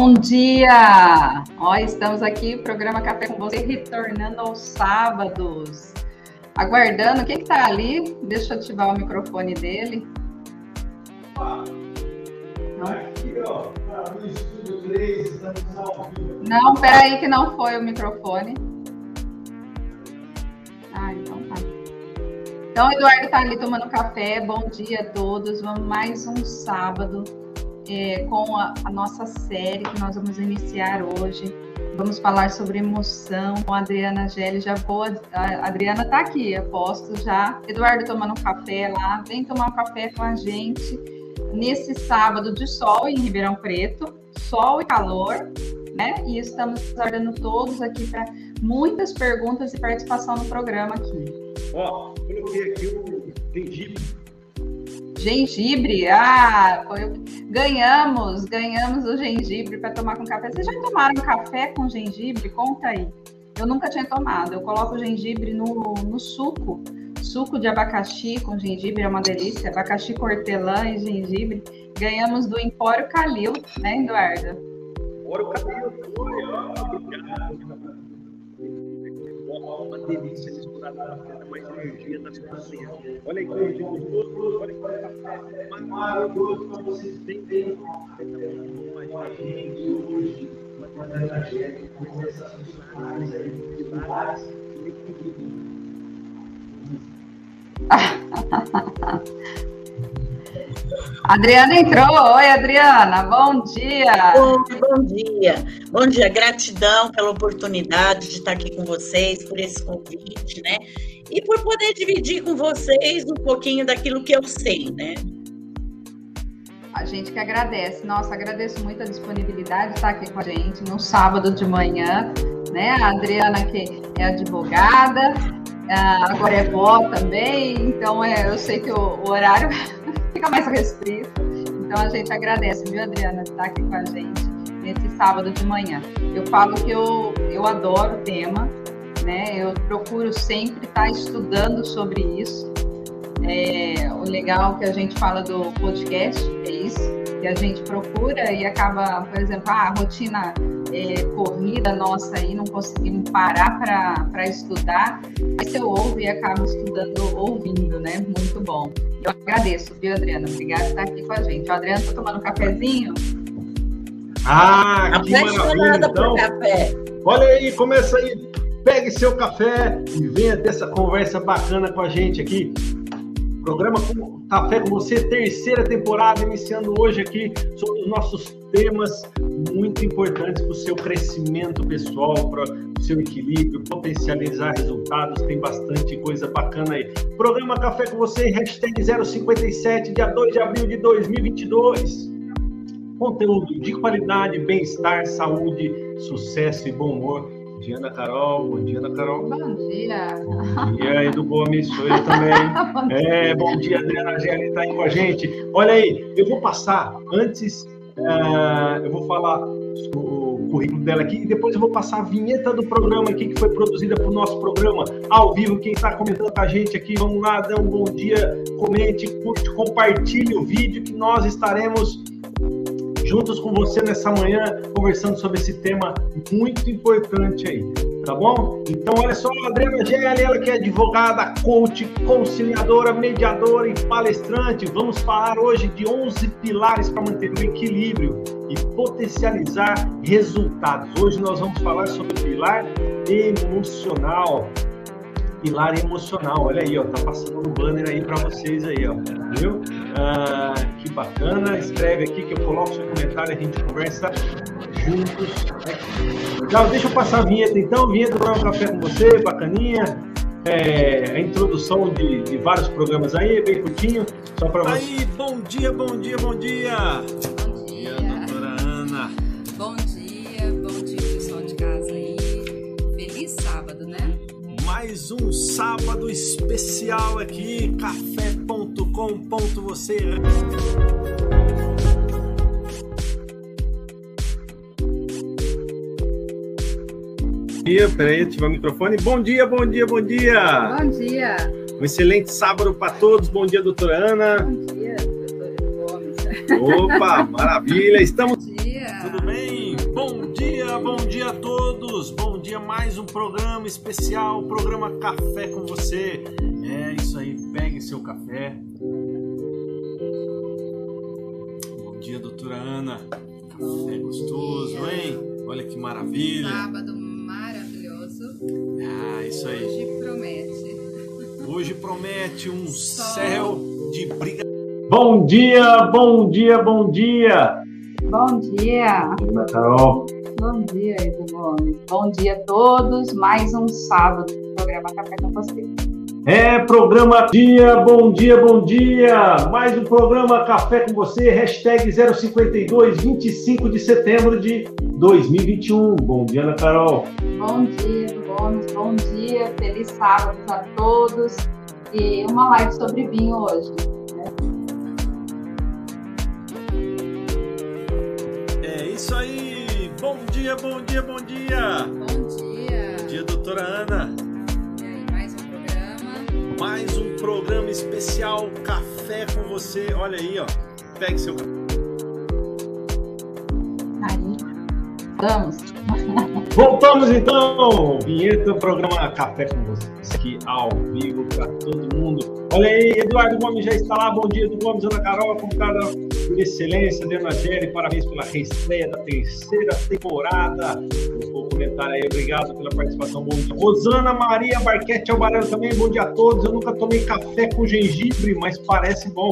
Bom dia! Ó, estamos aqui, programa Café com você, retornando aos sábados. Aguardando, quem que tá ali? Deixa eu ativar o microfone dele. Não. Tá no estúdio 3, estamos ao vivo. Não, peraí que não foi o microfone. Ah, então tá. Então, o Eduardo tá ali tomando café. Bom dia a todos. Vamos mais um sábado é, com a, a, nossa série que nós vamos iniciar hoje. Vamos falar sobre emoção com a Adriana Gelli. Já vou, a Adriana está aqui, aposto já. Eduardo tomando café lá, vem tomar um café com a gente nesse sábado de sol em Ribeirão Preto, sol e calor, né? E estamos aguardando todos aqui para muitas perguntas e participação no programa aqui. Ó, coloquei aqui o gengibre Gengibre, ah, foi... ganhamos, ganhamos o gengibre para tomar com café. Vocês já tomaram café com gengibre? Conta aí. Eu nunca tinha tomado. Eu coloco o gengibre no, no suco. Suco de abacaxi com gengibre é uma delícia. Abacaxi com hortelã e gengibre. Ganhamos do Empório Calil, né, Eduardo? Empório Calil, foi, ó uma delícia misturar com café, mais energia das cozinhas. Olha aí que energia gostoso, olha que café maravilhoso que vocês têm dentro. Com a gente hoje, uma tragédia, com essas pilares de equilíbrio. Adriana entrou. Oi, Adriana. Bom dia. Oi, bom dia. Bom dia. Gratidão pela oportunidade de estar aqui com vocês, por esse convite, né? E por poder dividir com vocês um pouquinho daquilo que eu sei, né? A gente que agradece. Nossa, agradeço muito a disponibilidade de estar aqui com a gente no sábado de manhã, né? A Adriana, que é advogada, agora é vó também, então é, eu sei que o, o horário fica mais restrito. Então a gente agradece, viu, Adriana, estar aqui com a gente nesse sábado de manhã. Eu falo que eu, eu adoro o tema, né? Eu procuro sempre estar estudando sobre isso. É, o legal que a gente fala do podcast é isso, que a gente procura e acaba, por exemplo, ah, a rotina é, corrida nossa aí, não conseguimos parar para estudar, mas eu ouvo e acabo estudando ouvindo, né? Muito bom. Eu agradeço, viu, Adriana? Obrigada por estar aqui com a gente. O Adriano está tomando um cafezinho? Ah, que maravilha! Então, café. Olha aí, começa aí. Pegue seu café e venha ter essa conversa bacana com a gente aqui. Programa Café com você, terceira temporada, iniciando hoje aqui sobre os nossos temas muito importantes para o seu crescimento pessoal, para o seu equilíbrio, potencializar resultados, tem bastante coisa bacana aí. Programa Café com você, hashtag 057, dia 2 de abril de 2022. Conteúdo de qualidade, bem-estar, saúde, sucesso e bom humor dia, Ana Carol. Bom dia, Ana Carol. Bom dia. Bom dia, Edu Gomes. Sou eu também. bom é, bom dia, Adriana Gelli está aí com a gente. Olha aí, eu vou passar, antes, uh, eu vou falar o currículo dela aqui e depois eu vou passar a vinheta do programa aqui que foi produzida para o nosso programa ao vivo. Quem está comentando com a gente aqui, vamos lá, dê um bom dia, comente, curte, compartilhe o vídeo que nós estaremos juntos com você nessa manhã, conversando sobre esse tema muito importante aí, tá bom? Então, olha só, a Adriana Gelli, ela que é advogada, coach, conciliadora, mediadora e palestrante. Vamos falar hoje de 11 pilares para manter o equilíbrio e potencializar resultados. Hoje nós vamos falar sobre o pilar emocional pilar emocional. Olha aí, ó, tá passando no banner aí para vocês aí, ó, viu? Ah, que bacana. Escreve aqui que eu coloco seu comentário, a gente conversa juntos. Legal, deixa eu passar a vinheta então, vinheta para um café com você, bacaninha. É, a introdução de, de, vários programas aí, bem curtinho, só para você. Aí, bom dia, bom dia, bom dia. Bom dia, doutora Ana. Bom dia, bom dia, pessoal de casa aí. Feliz sábado, né? mais um sábado especial aqui, café.com. Você. dia, peraí, ativar o microfone. Bom dia, bom dia, bom dia. Bom dia. Um excelente sábado para todos. Bom dia, doutora Ana. Bom dia, doutor Gomes. Opa, maravilha. Estamos. Bom dia. Tudo tudo bem? Bom dia, bom dia a todos. Bom dia, mais um programa especial, programa Café com você. É isso aí, pegue seu café. Bom dia, doutora Ana. Café gostoso, hein? Olha que maravilha. Sábado maravilhoso. Ah, isso aí. Hoje promete. Hoje promete um céu de briga. Bom dia, bom dia, bom dia. Bom dia. Ana Carol. Bom dia, Edu Gomes. Bom dia a todos. Mais um sábado do programa Café com você. É programa dia, bom dia, bom dia. Mais um programa Café com você, hashtag 052, 25 de setembro de 2021. Bom dia, Ana Carol. Bom dia, Gomes. Bom dia. Feliz sábado a todos. E uma live sobre vinho hoje. É isso aí. Bom dia, bom dia, bom dia. Bom dia. Bom dia, doutora Ana. Mais um programa especial Café com você. Olha aí, ó. Pegue seu café. Aí. Vamos. Voltamos então. Vinheta, programa Café com você. Aqui ao vivo para todo mundo. Olha aí, Eduardo Gomes já está lá. Bom dia, Eduardo Gomes, Ana Carol, por excelência, Adriana Gelli. Parabéns pela reestreia da terceira temporada. Vou comentar aí, obrigado pela participação. Bom dia. Rosana Maria Barquete Albarano também. Bom dia a todos. Eu nunca tomei café com gengibre, mas parece bom.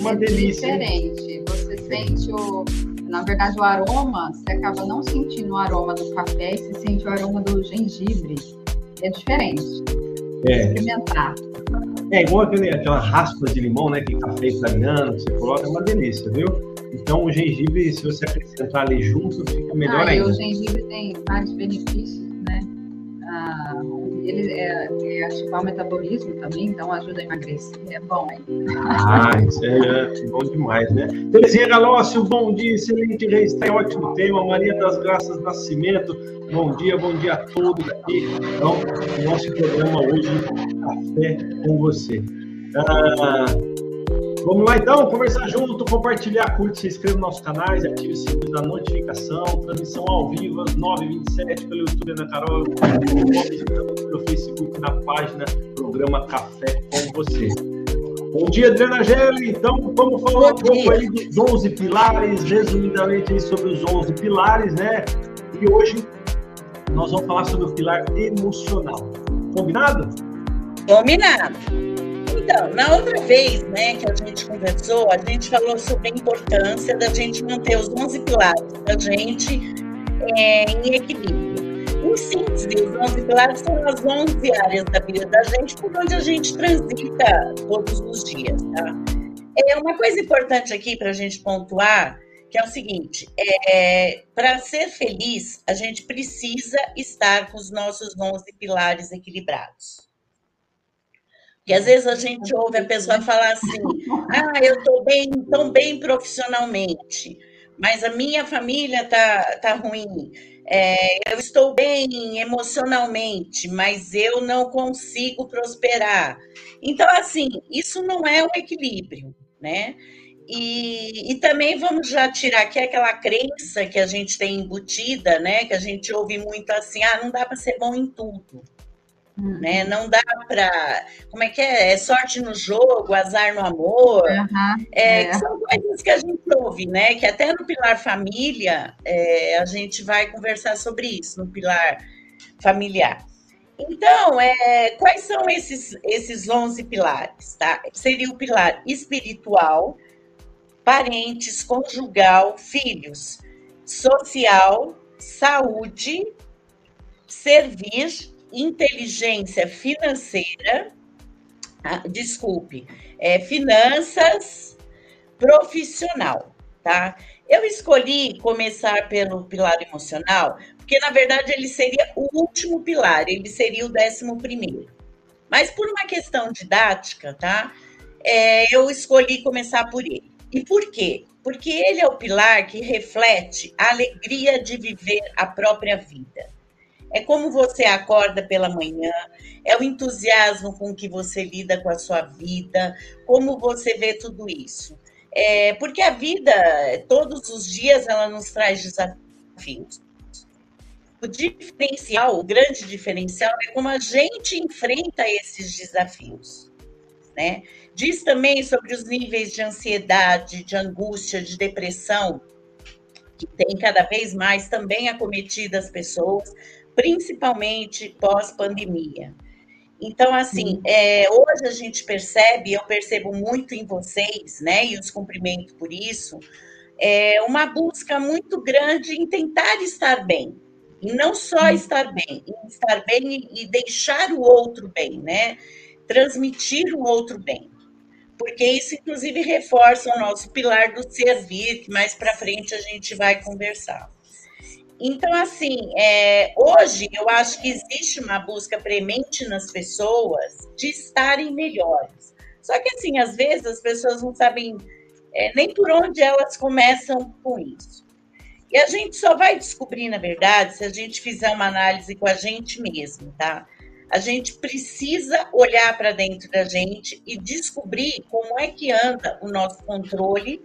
Uma é delícia. hein? Diferente. Você sente o. Na verdade, o aroma, você acaba não sentindo o aroma do café e você sente o aroma do gengibre. É diferente. É. Experimentar. É igual aquele, aquela raspa de limão, né? Que café italiano, que você coloca, é uma delícia, viu? Então o gengibre, se você acrescentar ali junto, fica melhor ah, e ainda. o gengibre tem vários benefícios, ele é, é ativar o metabolismo também, então ajuda a emagrecer. É bom, hein? Ah, isso é bom demais, né? Terezinha Galócio, bom dia, excelente reis, ótimo tema. Maria das Graças Nascimento, bom dia, bom dia a todos aqui. Então, nosso programa hoje, Café com você. Ah, vamos lá então, conversar junto, compartilhar, curte, se inscreva nos nossos canais, ative o sininho da notificação, transmissão ao vivo às 9h27 pelo YouTube Ana Carol, pelo Facebook na página Programa Café com você. Bom dia, Adriana Gelli. Então, vamos falar um pouco aí dos 11 pilares, resumidamente aí sobre os 11 pilares, né? E hoje nós vamos falar sobre o pilar emocional. Combinado? Combinado. Então, na outra vez né, que a gente conversou, a gente falou sobre a importância da gente manter os 11 pilares da gente é, em equilíbrio. Em síntese, os 11 pilares são as 11 áreas da vida da gente por onde a gente transita todos os dias. Tá? É uma coisa importante aqui para a gente pontuar, que é o seguinte, é, para ser feliz, a gente precisa estar com os nossos 11 pilares equilibrados. E às vezes a gente ouve a pessoa falar assim: ah, eu estou bem, tão bem profissionalmente, mas a minha família tá, tá ruim. É, eu estou bem emocionalmente, mas eu não consigo prosperar. Então, assim, isso não é um equilíbrio, né? E, e também vamos já tirar aqui aquela crença que a gente tem embutida, né? Que a gente ouve muito assim: ah, não dá para ser bom em tudo né? Não dá para. Como é que é? É sorte no jogo, azar no amor. Aham, É, é. são coisas que a gente ouve, né? Que até no pilar família é, a gente vai conversar sobre isso, no pilar familiar. Então, é, quais são esses, esses 11 pilares? Tá? Seria o pilar espiritual, parentes, conjugal, filhos, social, saúde, servir, inteligência financeira, ah, desculpe, é, finanças, profissional, tá? Eu escolhi começar pelo pilar emocional, porque na verdade ele seria o último pilar, ele seria o décimo primeiro. Mas por uma questão didática, tá? É, eu escolhi começar por ele. E por quê? Porque ele é o pilar que reflete a alegria de viver a própria vida. É como você acorda pela manhã, é o entusiasmo com que você lida com a sua vida, como você vê tudo isso. É, porque a vida, todos os dias, ela nos traz desafios. O diferencial, o grande diferencial é como a gente enfrenta esses desafios. Né? Diz também sobre os níveis de ansiedade, de angústia, de depressão, que tem cada vez mais também acometido as pessoas, principalmente pós-pandemia. Então, assim, é, hoje a gente percebe, eu percebo muito em vocês, né, e os cumprimento por isso, é uma busca muito grande em tentar estar bem. E não só estar bem, estar bem e deixar o outro bem, né? Transmitir o outro bem. Porque isso, inclusive, reforça o nosso pilar do servir, que mais para frente a gente vai conversar. Então, assim, é, hoje eu acho que existe uma busca premente nas pessoas de estarem melhores. Só que, assim, às vezes as pessoas não sabem é, nem por onde elas começam com isso. E a gente só vai descobrir, na verdade, se a gente fizer uma análise com a gente mesmo, tá? A gente precisa olhar para dentro da gente e descobrir como é que anda o nosso controle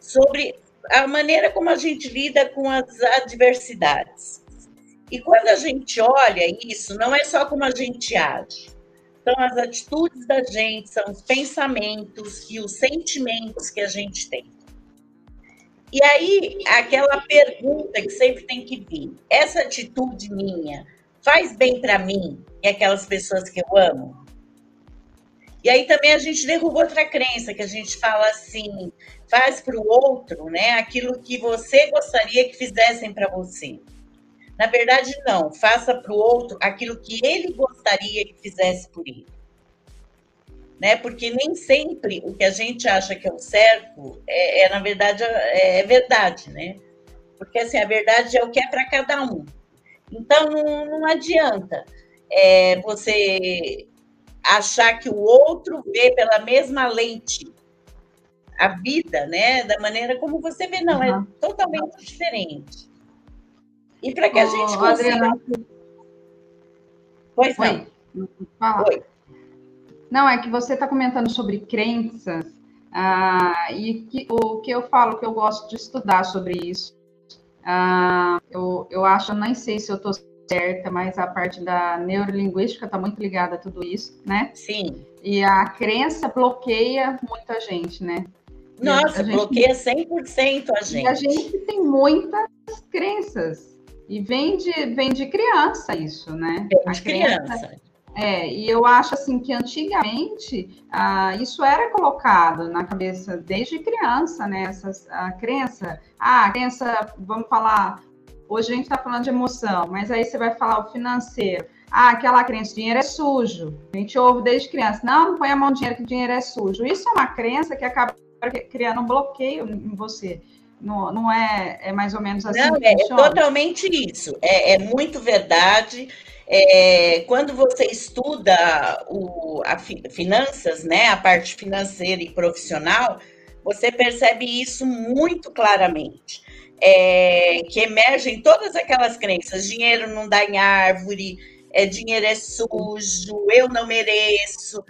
sobre a maneira como a gente lida com as adversidades. E quando a gente olha isso, não é só como a gente age. São as atitudes da gente, são os pensamentos e os sentimentos que a gente tem. E aí, aquela pergunta que sempre tem que vir: essa atitude minha faz bem para mim e aquelas pessoas que eu amo? E aí também a gente derruba outra crença, que a gente fala assim, faz para o outro, né, aquilo que você gostaria que fizessem para você. Na verdade, não, faça para o outro aquilo que ele gostaria que fizesse por ele. Né? Porque nem sempre o que a gente acha que é o certo é, é na verdade, é, é verdade, né? Porque assim, a verdade é o que é para cada um. Então, não, não adianta é, você achar que o outro vê pela mesma lente a vida, né? Da maneira como você vê, não, uhum. é totalmente diferente. E para que a gente consiga. Adriana... Pois não. Oi. Não, é que você está comentando sobre crenças, ah, e que, o que eu falo que eu gosto de estudar sobre isso. Ah, eu, eu acho, nem sei se eu estou certa, mas a parte da neurolinguística está muito ligada a tudo isso, né? Sim. E a crença bloqueia muita gente, né? Nossa, gente, bloqueia 100% a gente. A gente tem muitas crenças. E vem de, vem de criança isso, né? Vem de criança. criança. É, e eu acho assim que antigamente ah, isso era colocado na cabeça desde criança, né? Essa, a crença, ah, a crença, vamos falar, Hoje a gente está falando de emoção, mas aí você vai falar o financeiro. Ah, aquela crença, dinheiro é sujo. A gente ouve desde criança. Não, não põe a mão no dinheiro que dinheiro é sujo. Isso é uma crença que acaba criando um bloqueio em você. Não, não é, é mais ou menos assim? Não, é totalmente isso. É, é muito verdade. É, quando você estuda o, a finanças, né, a parte financeira e profissional, você percebe isso muito claramente é, que emergem todas aquelas crenças: dinheiro não dá em árvore, é, dinheiro é sujo, eu não mereço.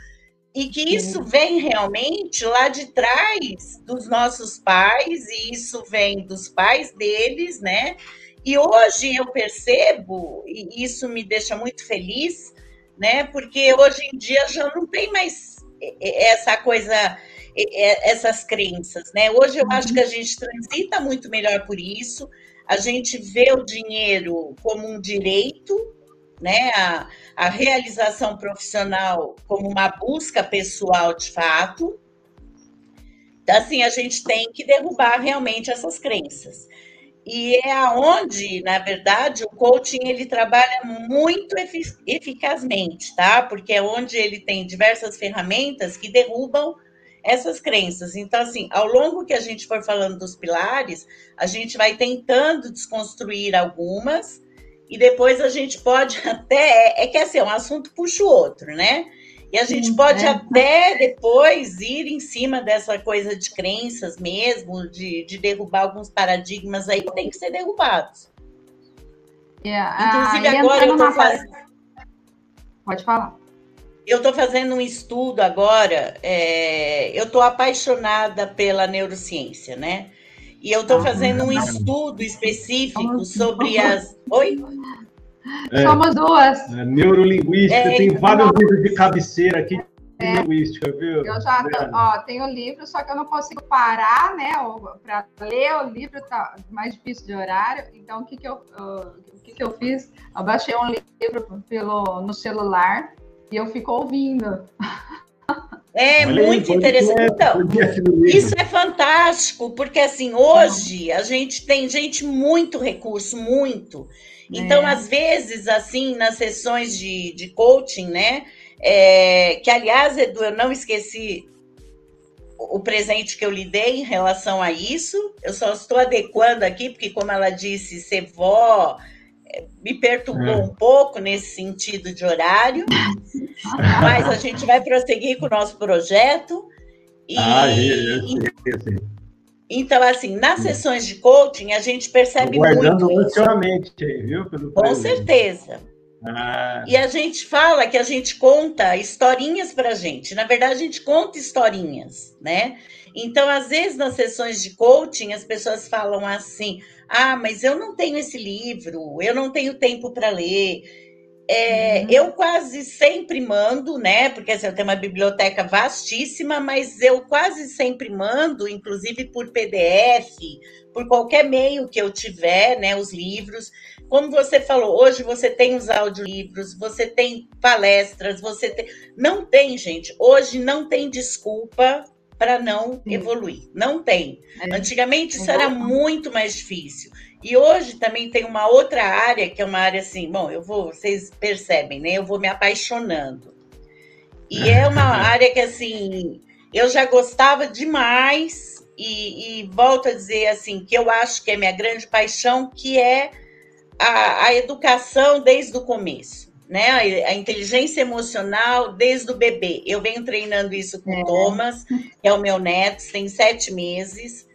E que isso vem realmente lá de trás dos nossos pais, e isso vem dos pais deles, né? E hoje eu percebo, e isso me deixa muito feliz, né? Porque hoje em dia já não tem mais essa coisa essas crenças, né? Hoje eu acho que a gente transita muito melhor por isso. A gente vê o dinheiro como um direito, né? A, a realização profissional como uma busca pessoal de fato. Então, assim, a gente tem que derrubar realmente essas crenças. E é aonde, na verdade, o coaching ele trabalha muito eficazmente, tá? Porque é onde ele tem diversas ferramentas que derrubam essas crenças. Então, assim, ao longo que a gente for falando dos pilares, a gente vai tentando desconstruir algumas e depois a gente pode até. É que assim, um assunto puxa o outro, né? E a gente Sim, pode é. até depois ir em cima dessa coisa de crenças mesmo, de, de derrubar alguns paradigmas aí que tem que ser derrubados. Yeah. É, Inclusive, ah, agora eu estou fazendo. Pode falar. eu estou fazendo um estudo agora, é, eu estou apaixonada pela neurociência, né? E eu estou fazendo um estudo específico sobre as. Oi? É, Somos duas. É, neurolinguística, é, tem vários livros de cabeceira aqui de é, linguística, viu? Eu já ó, tenho livro, só que eu não consigo parar, né? Para ler o livro tá mais difícil de horário. Então, o que, que, eu, o que, que eu fiz? Eu baixei um livro pelo, no celular e eu fico ouvindo. É Olha muito aí, interessante. Então, isso é fantástico, porque assim, hoje a gente tem gente muito recurso, muito. Então, é. às vezes, assim, nas sessões de, de coaching, né? É, que, aliás, Edu, eu não esqueci o presente que eu lhe dei em relação a isso. Eu só estou adequando aqui, porque, como ela disse, ser vó é, me perturbou é. um pouco nesse sentido de horário. Mas a gente vai prosseguir com o nosso projeto. E, ah, eu sei. Então, assim, nas sessões de coaching, a gente percebe guardando muito. ansiosamente, viu? Pelo Com certeza. Ah. E a gente fala que a gente conta historinhas para a gente. Na verdade, a gente conta historinhas, né? Então, às vezes, nas sessões de coaching, as pessoas falam assim: ah, mas eu não tenho esse livro, eu não tenho tempo para ler. É, uhum. Eu quase sempre mando, né? Porque assim, eu tenho uma biblioteca vastíssima, mas eu quase sempre mando, inclusive por PDF, por qualquer meio que eu tiver, né? Os livros. Como você falou, hoje você tem os audiolivros, você tem palestras, você tem. Não tem, gente. Hoje não tem desculpa para não Sim. evoluir. Não tem. É. Antigamente isso era muito mais difícil. E hoje também tem uma outra área, que é uma área assim, bom, eu vou, vocês percebem, né? Eu vou me apaixonando. E é uma área que, assim, eu já gostava demais, e, e, volto a dizer, assim, que eu acho que é minha grande paixão, que é a, a educação desde o começo, né? A, inteligência emocional desde o bebê. Eu venho treinando isso com o é. Thomas, que é o meu neto, tem sete meses,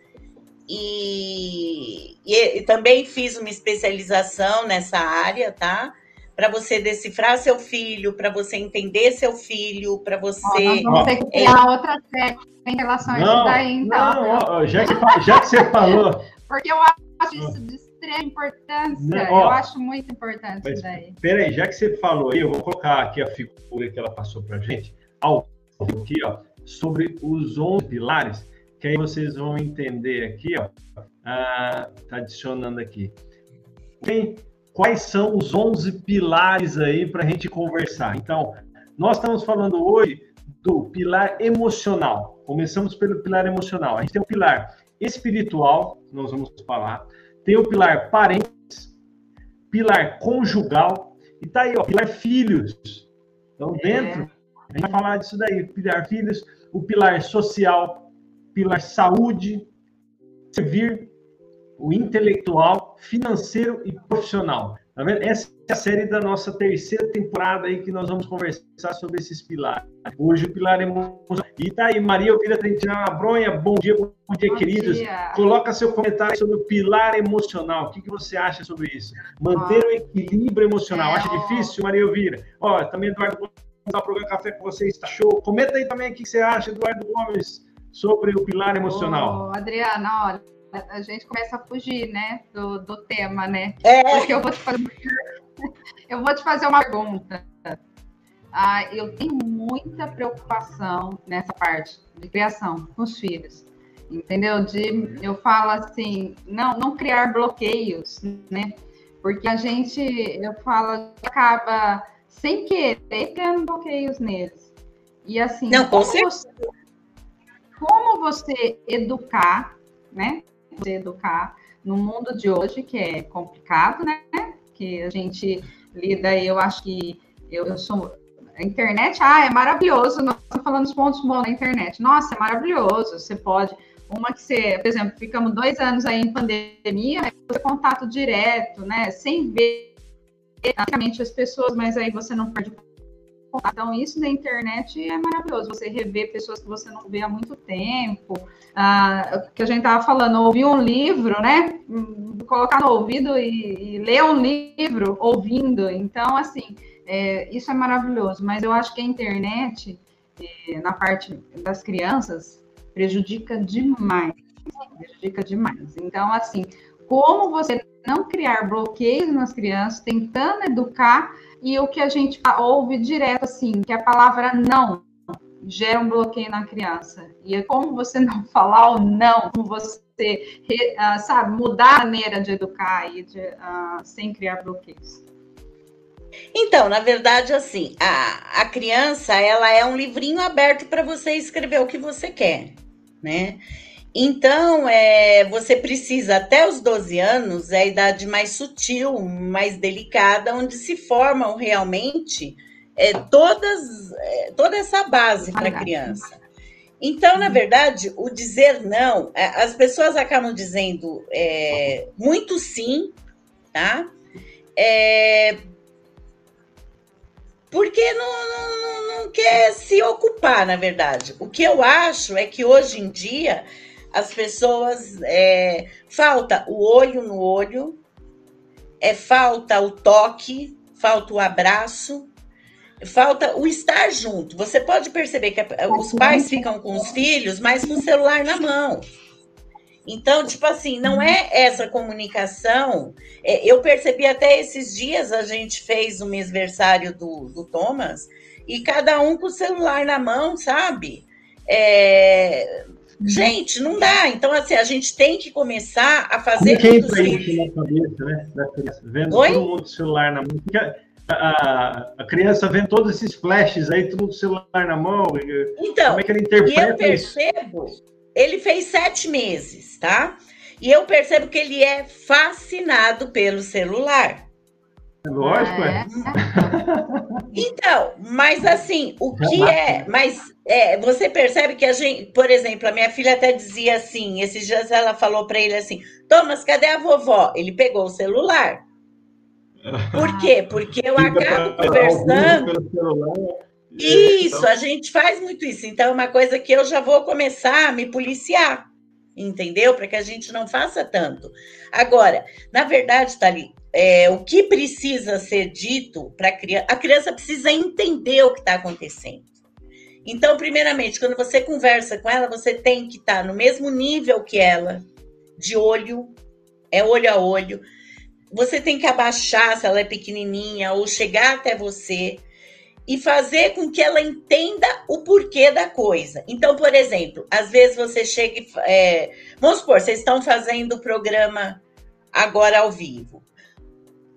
e, e, e, também fiz uma especialização nessa área, tá? Para você decifrar seu filho, para você entender seu filho, para você. nós vamos ter que criar é... outra técnica em relação a isso daí, então. Não, ó, já, que, já que você falou. Porque eu acho isso de extrema importância. Não, ó, eu acho muito importante mas, isso daí. Peraí, já que você falou aí, eu vou colocar aqui a figura que ela passou para gente, ao aqui, ó, sobre os 11 pilares que aí vocês vão entender aqui, ó, ah, tá adicionando aqui. Tem, quais são os 11 pilares aí para a gente conversar? Então, nós estamos falando hoje do pilar emocional. Começamos pelo pilar emocional. A gente tem o pilar espiritual, nós vamos falar. Tem o pilar parentes, pilar conjugal, e tá aí, ó, pilar filhos. Então, dentro, a gente vai falar disso daí, pilar filhos, o pilar social, pilar saúde, servir, o intelectual, financeiro e profissional. Tá vendo? Essa é a série da nossa terceira temporada aí que nós vamos conversar sobre esses pilares. Hoje o pilar emocional. E tá aí, Maria Elvira Trentina Bronha, bom dia, bom dia, bom queridos. Dia. Coloca seu comentário sobre o pilar emocional. O que, que você acha sobre isso? Manter o equilíbrio emocional. É, Acha ó... difícil, Maria Elvira? Ó, também Eduardo Gomes, o programa Café com você está show. Comenta aí também o que você acha, Eduardo Gomes sobre o pilar emocional. Ô, Adriana, olha, a gente começa a fugir, né, do, do tema, né? É. Porque eu vou te fazer, eu vou te fazer uma pergunta. Ah, eu tenho muita preocupação nessa parte de criação com os filhos, entendeu? De, eu falo assim, não, não criar bloqueios, né? Porque a gente, eu falo, acaba sem querer criando bloqueios neles. E assim, não, com certeza como você educar, né? Você educar no mundo de hoje, que é complicado, né? Que a gente lida, eu acho que eu, eu sou. A internet, ah, é maravilhoso. Nós estamos falando dos pontos bons da internet. Nossa, é maravilhoso. Você pode. Uma que você, por exemplo, ficamos dois anos aí em pandemia, né? contato direto, né? Sem ver as pessoas, mas aí você não perde então, isso na internet é maravilhoso. Você rever pessoas que você não vê há muito tempo. Ah, que a gente estava falando, ouvir um livro, né? Colocar no ouvido e, e, ler um livro ouvindo. Então, assim, é, isso é maravilhoso, mas eu acho que a internet, é, na parte das crianças, prejudica demais. Prejudica demais. Então, assim, como você não criar bloqueios nas crianças, tentando educar, e o que a gente ouve direto, assim, que a palavra não gera um bloqueio na criança. E é como você não falar o não, como você, uh, sabe, mudar a maneira de educar e de, uh, sem criar bloqueios. Então, na verdade, assim, a, a criança, ela é um livrinho aberto para você escrever o que você quer, né? Então, é, você precisa, até os 12 anos, é a idade mais sutil, mais delicada, onde se formam realmente é, todas, é, toda essa base para a criança. Então, na verdade, o dizer não, é, as pessoas acabam dizendo é, muito sim, tá? É, porque não, não, não, quer se ocupar, na verdade. O que eu acho é que hoje em dia as pessoas é, falta o olho no olho, é falta o toque, falta o abraço, falta o estar junto. Você pode perceber que os pais ficam com os filhos, mas com o celular na mão. Então, tipo assim, não é essa comunicação. É, eu percebi até esses dias, a gente fez o mêsversário do, do Thomas, e cada um com o celular na mão, sabe? É, Gente, não dá. Então, assim, a gente tem que começar a fazer. Como que entra isso na cabeça, né? Da criança, vendo Oi? todo mundo celular na mão. A, a, a, criança vendo todos esses flashes aí, todo mundo celular na mão. Então, como é que ele interpreta eu percebo, isso? ele fez sete meses, tá? E eu percebo que ele é fascinado pelo celular. Lógico, é. Então, mas assim, o que é. Mas é, você percebe que a gente, por exemplo, a minha filha até dizia assim: esses dias ela falou para ele assim: Thomas, cadê a vovó? Ele pegou o celular. Por quê? Porque eu acabo conversando. Isso, a gente faz muito isso. Então, é uma coisa que eu já vou começar a me policiar, entendeu? Para que a gente não faça tanto. Agora, na verdade, Thali, é, o que precisa ser dito para a criança, a criança precisa entender o que está acontecendo. Então, primeiramente, quando você conversa com ela, você tem que estar tá no mesmo nível que ela, de olho, é olho a olho. Você tem que abaixar se ela é pequenininha ou chegar até você e fazer com que ela entenda o porquê da coisa. Então, por exemplo, às vezes você chega e. É, vamos supor, vocês estão fazendo o programa agora ao vivo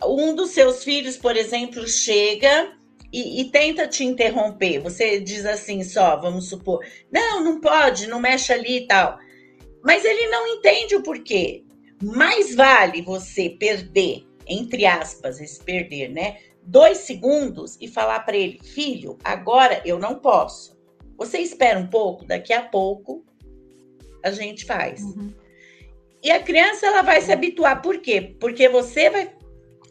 um dos seus filhos, por exemplo, chega e, e, tenta te interromper. Você diz assim, só, vamos supor, não, não pode, não mexe ali e tal. Mas ele não entende o porquê. Mais vale você perder, entre aspas, esse perder, né? Dois segundos e falar para ele, filho, agora eu não posso. Você espera um pouco, daqui a pouco a gente faz. Uhum. E a criança ela vai se habituar, por quê? Porque você vai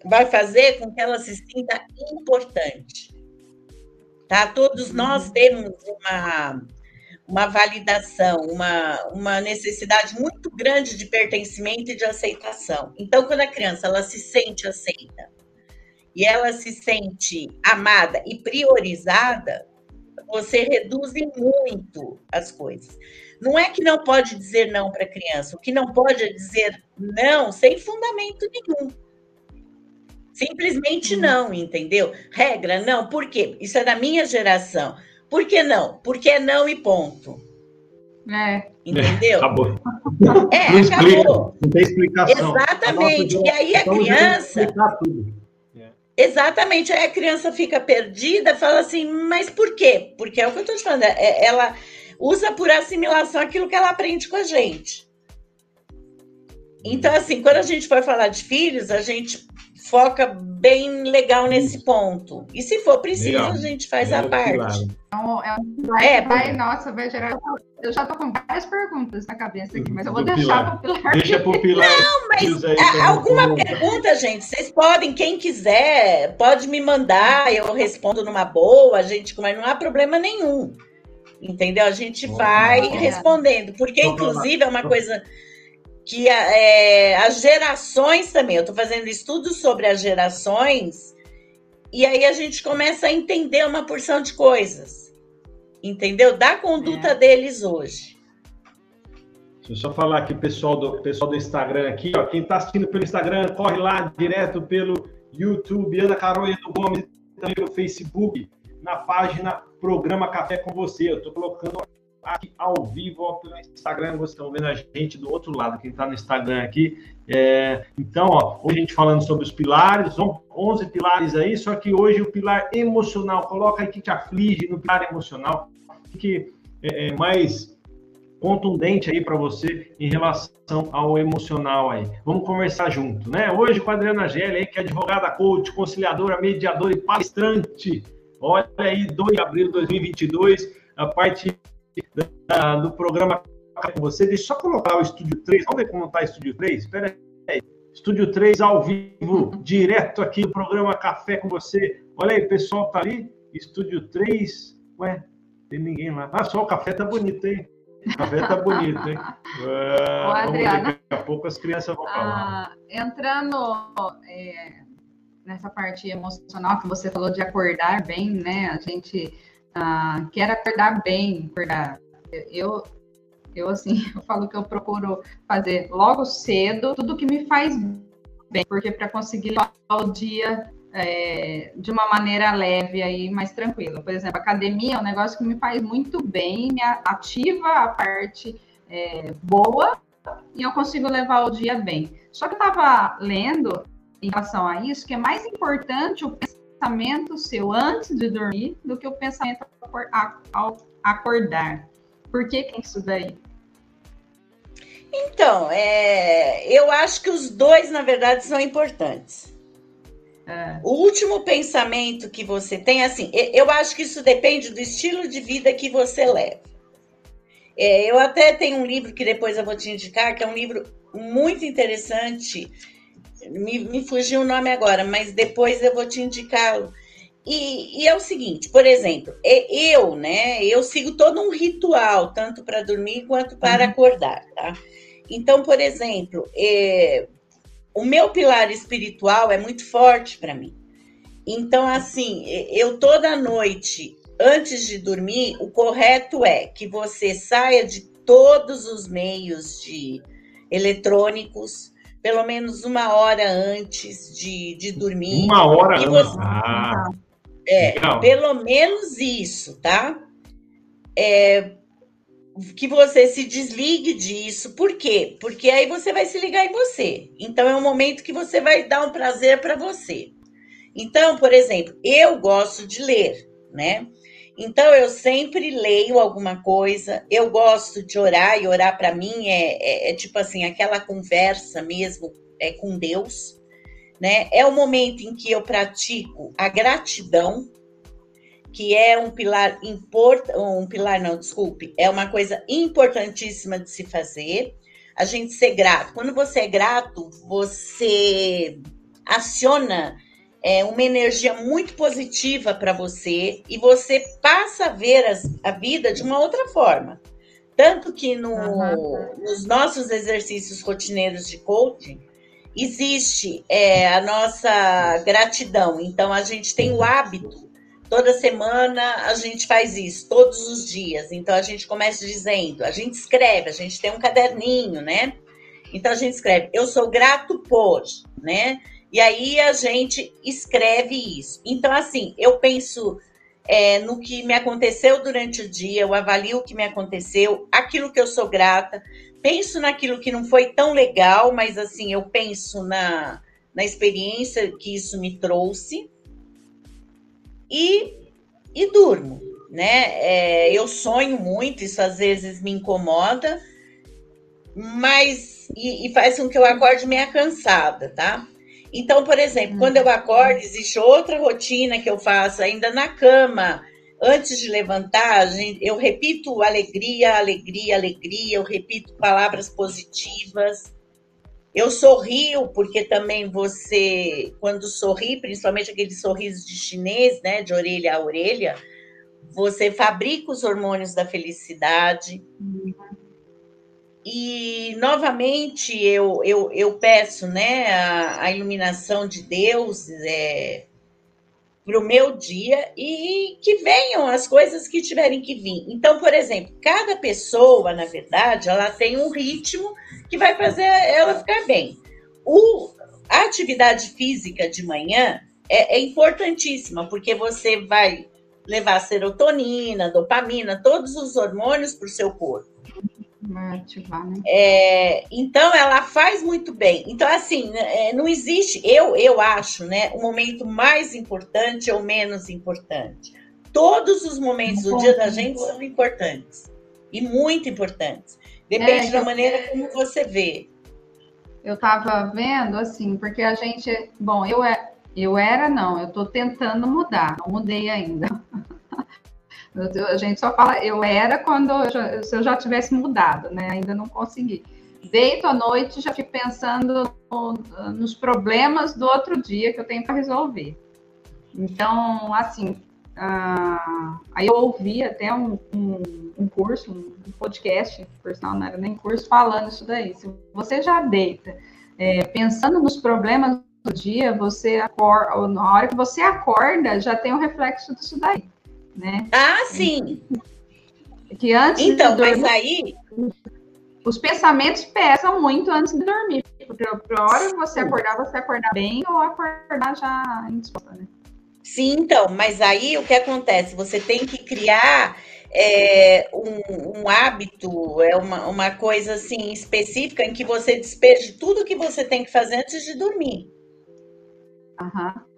vai fazer com que ela se sinta importante. Tá? Todos uhum. nós temos uma, uma validação, uma, uma necessidade muito grande de pertencimento e de aceitação. Então, quando a criança ela se sente aceita e ela se sente amada e priorizada, você reduz muito as coisas. Não é que não pode dizer não para a criança, o que não pode é dizer não sem fundamento nenhum. Simplesmente hum. não, entendeu? Regra, não. Por quê? Isso é da minha geração. Por que não? Porque é não e ponto. É. Entendeu? acabou. É, não acabou. Não tem explicação. Exatamente. E aí a criança. É. Exatamente. Aí a criança fica perdida, fala assim, mas por quê? Porque é o que eu estou te falando. É, ela usa por assimilação aquilo que ela aprende com a gente. Então, assim, quando a gente for falar de filhos, a gente foca bem legal nesse ponto. E se for preciso, legal. a gente faz é a parte. Então, é um vai, é, vai, nossa, vai gerar. Eu já tô com várias perguntas na cabeça aqui, mas eu vou deixar para o Pilar. Deixa para o Pilar. Não, mas aí, alguma pergunta, gente, vocês podem, quem quiser, pode me mandar, eu respondo numa boa, a gente, mas não há problema nenhum. Entendeu? A gente vai respondendo, porque inclusive é uma coisa que é, as gerações também, eu estou fazendo estudos sobre as gerações, e aí a gente começa a entender uma porção de coisas, entendeu? Da conduta é. deles hoje. Deixa eu só falar aqui, pessoal do pessoal do Instagram aqui, ó. Quem está assistindo pelo Instagram, corre lá direto pelo YouTube, Ana Carol e Edu Gomes, também pelo Facebook, na página Programa Café com Você. Eu estou colocando aqui ao vivo ó, pelo Instagram, vocês estão vendo a gente do outro lado, quem está no Instagram aqui. É, então, ó, hoje a gente falando sobre os pilares, 11 pilares aí, só que hoje o pilar emocional, coloca aí que te aflige no pilar emocional, que é, é mais contundente aí para você em relação ao emocional aí. Vamos conversar junto, né? Hoje com a Adriana Gelli, que é advogada, coach, conciliadora, mediadora e palestrante. Olha aí, 2 de abril de 2022, a parte da, do programa com você. Deixa eu só colocar o Estúdio 3. Vamos ver como está o Estúdio 3? Espera aí. Estúdio 3 ao vivo, direto aqui do programa Café com você. Olha aí, pessoal tá ali. Estúdio 3. Ué, tem ninguém lá. Ah, só o café tá bonito, hein? O café tá bonito, hein? Uh, Ô, Adriana, daqui a pouco as crianças vão falar. Ah, entrando é, nessa parte emocional que você falou de acordar bem, né? A gente ah, quer acordar bem, acordar. Eu, eu, assim, eu falo que eu procuro fazer logo cedo tudo que me faz bem, porque para conseguir o dia é, de uma maneira leve aí, mais tranquila. Por exemplo, academia é um negócio que me faz muito bem, me ativa a parte é, boa e eu consigo levar o dia bem. Só que eu estava lendo em relação a isso que é mais importante o pensamento seu antes de dormir do que o pensamento ao acordar. Por que, que é isso daí? Então, é, eu acho que os dois, na verdade, são importantes. É. O último pensamento que você tem, assim, eu acho que isso depende do estilo de vida que você leva. É, eu até tenho um livro que depois eu vou te indicar, que é um livro muito interessante. Me, me fugiu o nome agora, mas depois eu vou te indicá-lo. E, e, é o seguinte, por exemplo, eu, né, eu sigo todo um ritual, tanto para dormir quanto para uhum. acordar, tá? Então, por exemplo, é, o meu pilar espiritual é muito forte para mim. Então, assim, eu toda noite, antes de dormir, o correto é que você saia de todos os meios de eletrônicos, pelo menos uma hora antes de, de dormir. Uma hora antes. Você... Ah, é, legal. pelo menos isso, tá? É, que você se desligue disso. Por quê? Porque aí você vai se ligar em você. Então é um momento que você vai dar um prazer para você. Então, por exemplo, eu gosto de ler, né? Então eu sempre leio alguma coisa. Eu gosto de orar e orar para mim é, é, é, tipo assim aquela conversa mesmo é com Deus, né? É o momento em que eu pratico a gratidão que é um pilar importante, um pilar não, desculpe, é uma coisa importantíssima de se fazer. A gente ser grato. Quando você é grato, você aciona é, uma energia muito positiva para você e você passa a ver as, a vida de uma outra forma. Tanto que no, uhum. nos nossos exercícios rotineiros de coaching, existe é, a nossa gratidão. Então, a gente tem o hábito Toda semana a gente faz isso, todos os dias. Então a gente começa dizendo, a gente escreve, a gente tem um caderninho, né? Então a gente escreve, eu sou grato por, né? E aí a gente escreve isso. Então, assim, eu penso é, no que me aconteceu durante o dia, eu avalio o que me aconteceu, aquilo que eu sou grata, penso naquilo que não foi tão legal, mas assim, eu penso na, na experiência que isso me trouxe e, e durmo, né? É, eu sonho muito, isso às vezes me incomoda, mas e, e, faz com que eu acorde meio cansada, tá? Então, por exemplo, quando eu acordo, existe outra rotina que eu faço ainda na cama. Antes de levantar, eu repito alegria, alegria, alegria, eu repito palavras positivas. Eu sorrio porque também você, quando sorri, principalmente aquele sorriso de chinês, né, de orelha a orelha, você fabrica os hormônios da felicidade. E novamente eu, eu, eu peço, né, a, a iluminação de Deus, é, para o meu dia e que venham as coisas que tiverem que vir. Então, por exemplo, cada pessoa, na verdade, ela tem um ritmo que vai fazer ela ficar bem. O, a atividade física de manhã é, é importantíssima, porque você vai levar serotonina, dopamina, todos os hormônios para o seu corpo. Ativar, né? É, então ela faz muito bem. Então, assim, é, não existe, eu, eu acho, né, o momento mais importante ou menos importante. Todos os momentos do dia da gente são importantes. E muito importantes. Depende é, da maneira como você vê. Eu estava vendo, assim, porque a gente. Bom, eu, é, eu era, não, eu estou tentando mudar, não mudei ainda. A gente só fala, eu era quando eu já, se eu já tivesse mudado, né? Ainda não consegui. Deito à noite já fico pensando no, nos problemas do outro dia que eu tenho para resolver. Então, assim, ah, aí eu ouvi até um, um, um curso, um podcast, por sinal não era nem curso, falando isso daí. Se você já deita é, pensando nos problemas do dia, você acorda, na hora que você acorda, já tem um reflexo disso daí né? Ah, sim. Que antes então, dormir, mas aí os pensamentos pesam muito antes de dormir, porque a hora que você acordar, você acordar bem ou acordar já indisposta, né? Sim, então, mas aí o que acontece? Você tem que criar é, um, um, hábito, é uma, uma coisa assim específica em que você despeje tudo que você tem que fazer antes de dormir. Uhum.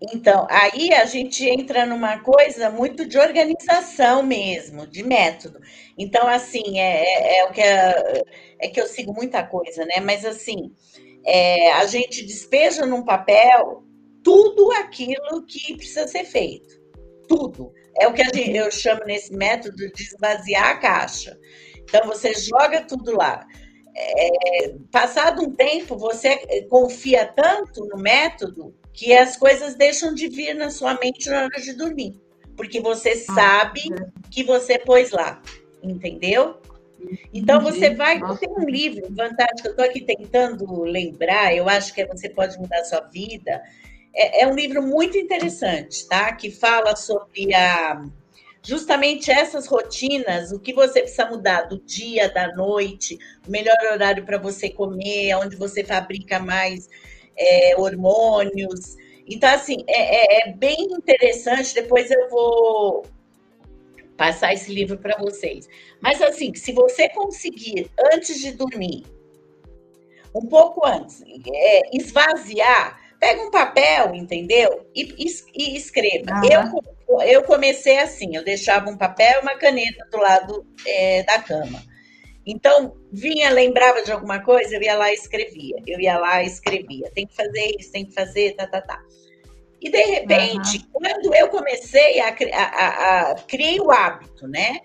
Então, aí a gente entra numa coisa muito de organização mesmo, de método. Então, assim, é, é, é o que é, é, que eu sigo muita coisa, né? Mas assim, é, a gente despeja num papel tudo aquilo que precisa ser feito. Tudo. É o que gente, eu chamo nesse método de esvaziar a caixa. Então, você joga tudo lá. É, passado um tempo, você confia tanto no método que as coisas deixam de vir na sua mente na hora de dormir, porque você ah, sabe é. que você pôs lá, entendeu? Então você vai, tem um livro, que eu estou aqui tentando lembrar, eu acho que você pode mudar a sua vida. É, é, um livro muito interessante, tá? Que fala sobre a justamente essas rotinas, o que você precisa mudar do dia, da noite, o melhor horário para você comer, onde você fabrica mais é, hormônios. Então, assim, é, é, é bem interessante. Depois eu vou passar esse livro para vocês. Mas, assim, se você conseguir, antes de dormir, um pouco antes, é, esvaziar, pega um papel, entendeu? E, e, e escreva. Eu, eu comecei assim, eu deixava um papel e uma caneta do lado é, da cama. Então, vinha, lembrava de alguma coisa, eu ia lá e escrevia. Eu ia lá e escrevia. Tem que fazer isso, tem que fazer, tá, tá, tá. E, de repente, uhum. quando eu comecei a, a, a. Criei o hábito, né?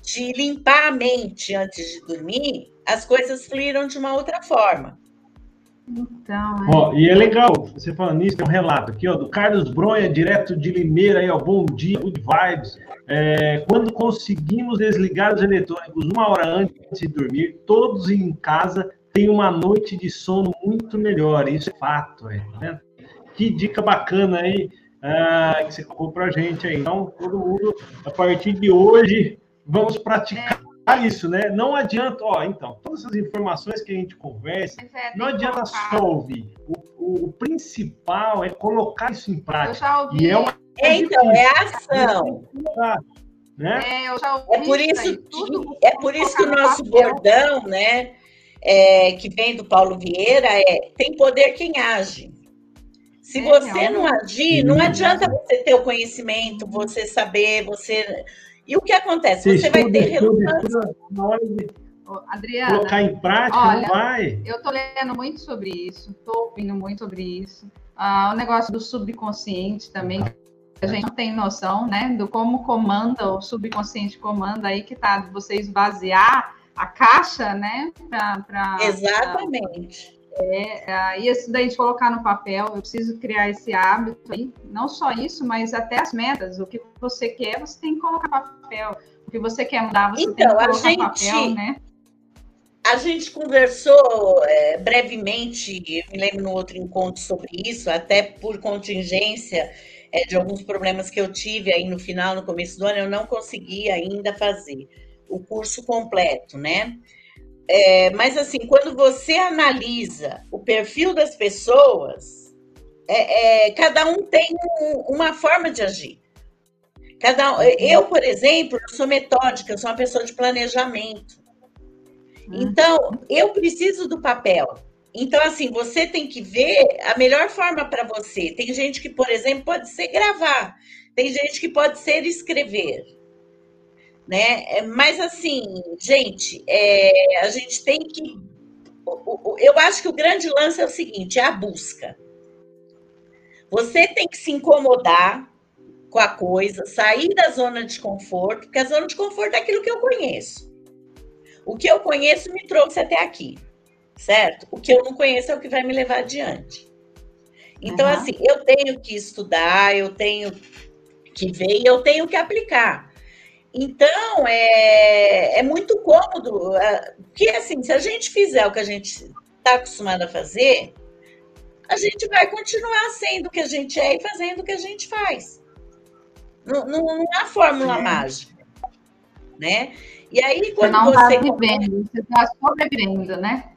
De limpar a mente antes de dormir, as coisas fluíram de uma outra forma. Então, é... Ó, e é legal, você falando nisso, tem um relato aqui, ó, do Carlos Bronha, direto de Limeira, aí, ó, bom dia, good vibes. É, quando conseguimos desligar os eletrônicos uma hora antes de dormir, todos em casa têm uma noite de sono muito melhor, isso é fato, é, né? Que dica bacana aí ah, que você colocou pra gente aí. Então, todo mundo, a partir de hoje, vamos praticar. É isso, né? Não adianta, ó, então, todas essas informações que a gente conversa, é, não adianta só ouvir. O, o, o, principal é colocar isso em prática. E é uma é, então, é a ação. Né? É, eu já ouvi é por isso, isso que, é por isso que o nosso bordão, né, é, que vem do Paulo Vieira, é tem poder quem age. Se é, você não agir, não adianta você ter o conhecimento, você saber, você e o que acontece? Você, você vai ter relutância. Adriana, colocar em prática, olha, vai. Eu estou lendo muito sobre isso, estou ouvindo muito sobre isso. Ah, o negócio do subconsciente também, a gente não tem noção, né, do como comanda, o subconsciente comanda aí que tá você esvaziar a caixa, né, para Exatamente. É, e isso daí de colocar no papel, eu preciso criar esse hábito aí, não só isso, mas até as metas, o que você quer, você tem que colocar no papel. O que você quer mudar, você então, tem que colocar no gente... papel, né? a gente conversou é, brevemente, eu me lembro no outro encontro sobre isso, até por contingência é, de alguns problemas que eu tive aí no final, no começo do ano, eu não consegui ainda fazer o curso completo, né? É, mas assim, quando você analisa o perfil das pessoas, é, é, cada um tem um, uma forma de agir. Cada um, eu, por exemplo, sou metódica, eu sou uma pessoa de planejamento. Uhum. Então, eu preciso do papel. Então, assim, você tem que ver a melhor forma para você. Tem gente que, por exemplo, pode ser gravar, tem gente que pode ser escrever. Né? É, mas, assim, gente, é, a gente tem que. Eu acho que o grande lance é o seguinte: é a busca. Você tem que se incomodar com a coisa, sair da zona de conforto, porque a zona de conforto é aquilo que eu conheço. O que eu conheço me trouxe até aqui, certo? O que eu não conheço é o que vai me levar adiante. Então, uhum. assim, eu tenho que estudar, eu tenho que ver e eu tenho que aplicar. Então, é, é muito cômodo, porque, assim, se a gente fizer o que a gente está acostumado a fazer, a gente vai continuar sendo o que a gente é e fazendo o que a gente faz. Não, não, não há fórmula mágica, né? E aí, quando você. Não está vivendo, você está sobrevivendo, né?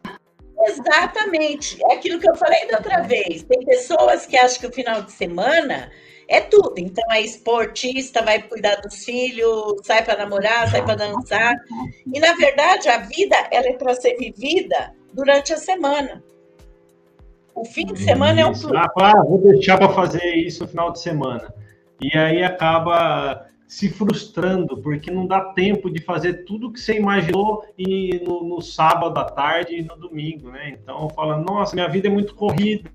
Exatamente. É aquilo que eu falei da outra vez. Tem pessoas que acham que o final de semana é tudo. Então, é esportista, vai cuidar dos filhos, sai para namorar, sai para dançar. E, na verdade, a vida ela é para ser vivida durante a semana. O fim de semana é um tudo. Ah, vou deixar para fazer isso no final de semana. E aí acaba se frustrando, porque não dá tempo de fazer tudo que você imaginou e no, no sábado à tarde e no domingo, né? Então fala, nossa, minha vida é muito corrida,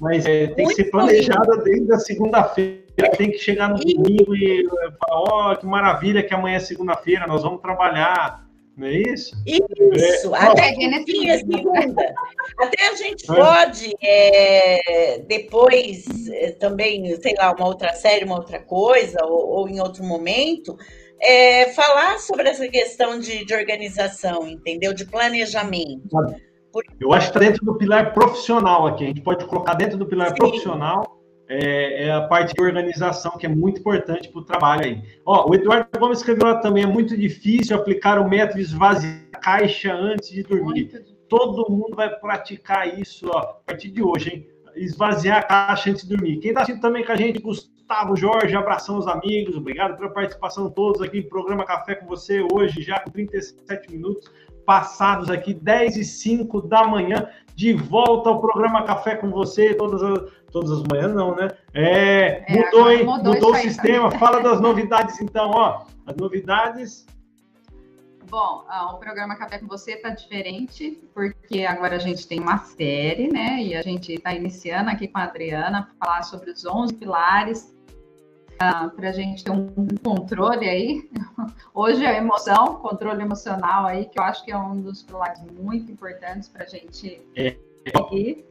mas é, tem muito que ser planejada desde a segunda-feira, tem que chegar no domingo e falar, ó, oh, que maravilha que amanhã é segunda-feira, nós vamos trabalhar. Não é isso? Isso, é, até, é segunda. até a gente pode é, depois é, também, sei lá, uma outra série, uma outra coisa, ou, ou em outro momento, é, falar sobre essa questão de, de, organização, entendeu? De planejamento. Eu acho que está dentro do pilar profissional aqui. A gente pode colocar dentro do pilar Sim. profissional é, é, a parte de organização, que é muito importante para o trabalho aí. Ó, o Eduardo Gomes escreveu lá também, é muito difícil aplicar o método esvaziar a caixa antes de dormir. Todo mundo vai praticar isso ó, a partir de hoje, hein? Esvaziar a caixa antes de dormir. Quem está assistindo também com a gente, Gustavo Jorge, abração aos amigos, obrigado pela participação de todos aqui no programa Café com você hoje, já com 37 minutos passados aqui, 10 e 5 da manhã, de volta ao programa Café com você, todas as todas as manhãs não, né? É, é mudou, hein? Mudou, mudou o sistema. Fala das novidades, então, ó. As novidades. Bom, o programa Café com Você está diferente, porque agora a gente tem uma série, né? E a gente está iniciando aqui com a Adriana para falar sobre os 11 pilares, para a gente ter um controle aí. Hoje é a emoção, controle emocional aí, que eu acho que é um dos pilares muito importantes para a gente. É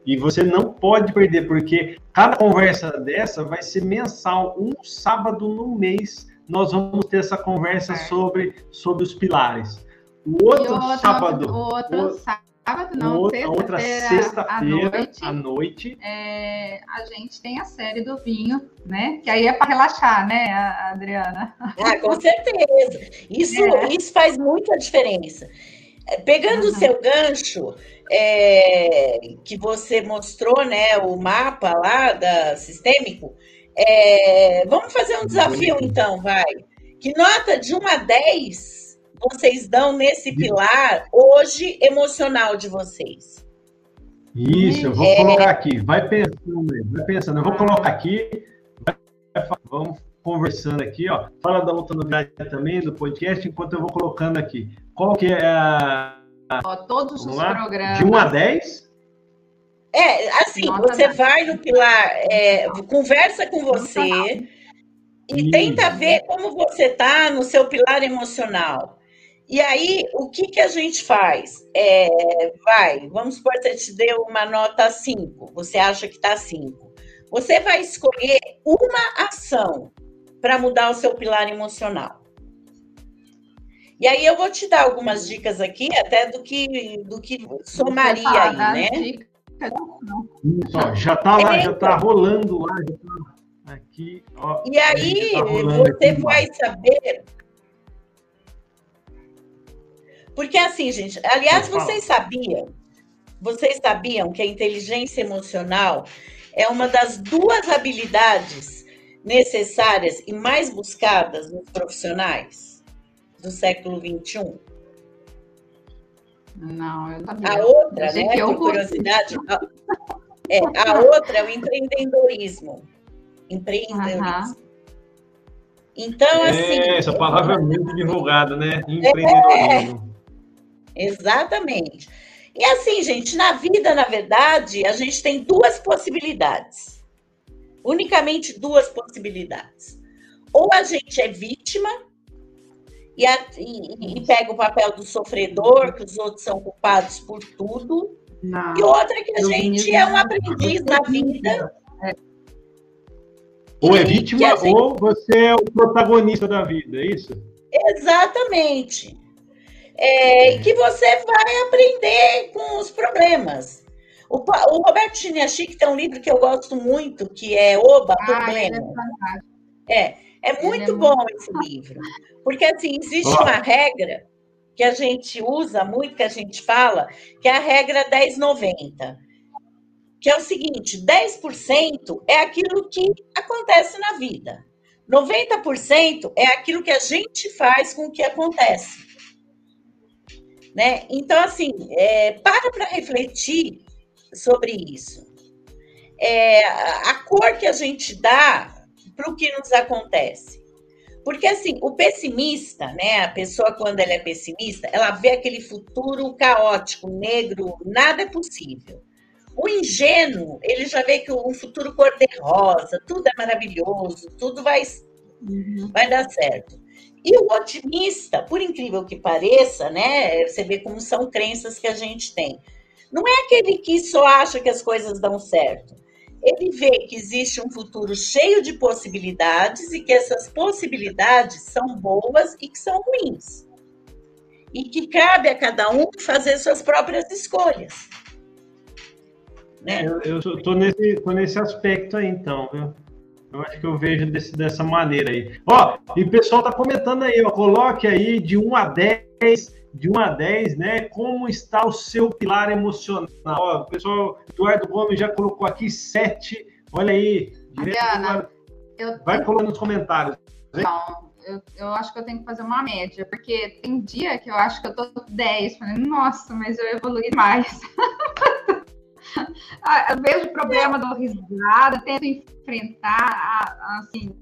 e você não pode perder, porque cada conversa dessa vai ser mensal, um sábado no mês. Nós vamos ter essa conversa sobre, sobre os pilares. O outro, outro sábado. Outro o, sábado, não, outra, outra sexta-feira à noite. É, a gente tem a série do vinho, né? Que aí é para relaxar, né, Adriana? Ah, com certeza. Isso, é. isso faz muita diferença. Pegando uhum. o seu gancho, é, que você mostrou, né, o mapa lá da Sistêmico, é, vamos fazer um desafio então, vai. Que nota de 1 a 10 vocês dão nesse pilar hoje emocional de vocês? Isso, eu vou é... colocar aqui. Vai pensando, vai pensando. Eu vou colocar aqui. Vamos conversando aqui, ó. Fala da outra novidade também do podcast, enquanto eu vou colocando aqui. Qual que é a. Ó, todos os lá? programas. De 1 a 10? É, assim, Nota você vai no pilar, é, conversa com você e Isso. tenta ver como você tá no seu pilar emocional. E aí, o que, que a gente faz? É, vai, vamos supor que você te deu uma nota 5, você acha que está 5. Você vai escolher uma ação para mudar o seu pilar emocional. E aí eu vou te dar algumas dicas aqui, até do que, do que somaria aí, né? Isso, já está lá, já está rolando lá. Tá aqui, ó, e aí tá você aqui, vai saber. Porque assim, gente, aliás, vocês sabiam, vocês sabiam que a inteligência emocional é uma das duas habilidades necessárias e mais buscadas nos profissionais do século XXI? Não, eu sabia. A outra, né, por curiosidade, a, é, a outra é o empreendedorismo. Empreendedorismo. Uhum. Então, é, assim. Essa palavra é muito divulgada, né? Empreendedorismo. É, exatamente. E assim, gente, na vida, na verdade, a gente tem duas possibilidades. Unicamente duas possibilidades. Ou a gente é vítima e, a, e, e, pega o papel do sofredor, que os outros são culpados por tudo. Não. E outra é que a gente é um aprendiz na vida. É. Ou é vítima, gente... ou você é o protagonista da vida, é isso? Exatamente. É, que você vai aprender com os problemas. O, o Roberto Chiniachik tem um livro que eu gosto muito, que é Oba, ah, Problema. É, é, é muito é bom muito... esse livro. Porque, assim, existe oh. uma regra que a gente usa muito, que a gente fala, que é a regra 1090. Que é o seguinte: 10% é aquilo que acontece na vida. 90% é aquilo que a gente faz com o que acontece. Né? Então, assim, é, para para refletir sobre isso. É, a cor que a gente dá para o que nos acontece. Porque, assim, o pessimista, né, a pessoa, quando ela é pessimista, ela vê aquele futuro caótico, negro, nada é possível. O ingênuo, ele já vê que um futuro cor-de-rosa, tudo é maravilhoso, tudo vai, uhum. vai dar certo. E o otimista, por incrível que pareça, né? Você vê como são crenças que a gente tem. Não é aquele que só acha que as coisas dão certo. Ele vê que existe um futuro cheio de possibilidades e que essas possibilidades são boas e que são ruins. E que cabe a cada um fazer suas próprias escolhas. Né? Eu estou nesse, nesse aspecto aí, então, viu? Eu acho que eu vejo desse, dessa maneira aí. Ó, e o pessoal tá comentando aí, ó, coloque aí de 1 a 10, de 1 a 10, né? Como está o seu pilar emocional? Ó, o pessoal, Eduardo Gomes já colocou aqui 7. Olha aí, Adriana, eu vai colocando nos comentários. Não, eu, eu acho que eu tenho que fazer uma média, porque tem dia que eu acho que eu tô 10, falando, nossa, mas eu evolui mais. Ah, o problema do risada, tento enfrentar, assim,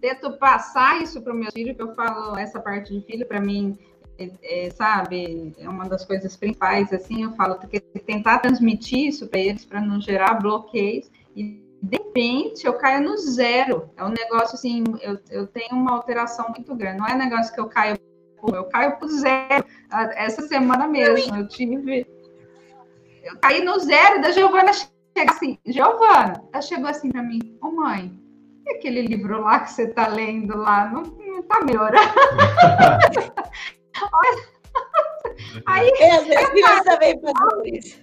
tento passar isso para o meu filho, que eu falo, essa parte de filho, para mim, é, é, sabe, é uma das coisas principais, assim, eu falo, que tentar transmitir isso para eles, para não gerar bloqueios, e de repente eu caio no zero. É um negócio assim, eu, eu tenho uma alteração muito grande. Não é negócio que eu caio, eu caio pro zero. Essa semana mesmo, eu tive caí no zero da Giovana chegar assim, Giovana, ela chegou assim para mim, ô oh, mãe, e aquele livro lá que você tá lendo lá, não, não tá melhorando? Aí, é, as minhas filhas também faziam isso.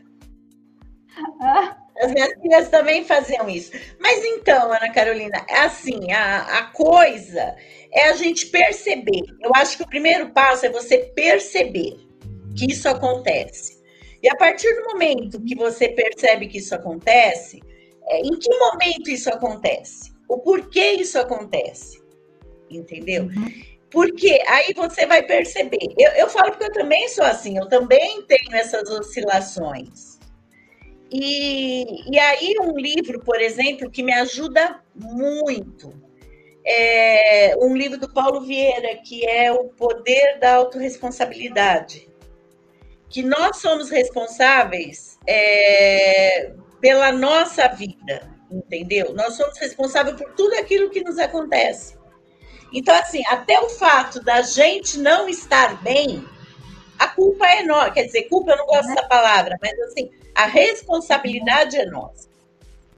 As minhas filhas também faziam isso. Mas então, Ana Carolina, é assim, a, a coisa é a gente perceber. Eu acho que o primeiro passo é você perceber que isso acontece. E a partir do momento que você percebe que isso acontece, é, em que momento isso acontece? O porquê isso acontece? Entendeu? Uhum. Porque aí você vai perceber. Eu, eu falo porque eu também sou assim, eu também tenho essas oscilações. E, e aí, um livro, por exemplo, que me ajuda muito, é um livro do Paulo Vieira, que é O Poder da Autoresponsabilidade que nós somos responsáveis é, pela nossa vida, entendeu? Nós somos responsáveis por tudo aquilo que nos acontece. Então, assim, até o fato da gente não estar bem, a culpa é nossa. Quer dizer, culpa eu não gosto dessa palavra, mas assim, a responsabilidade é nossa.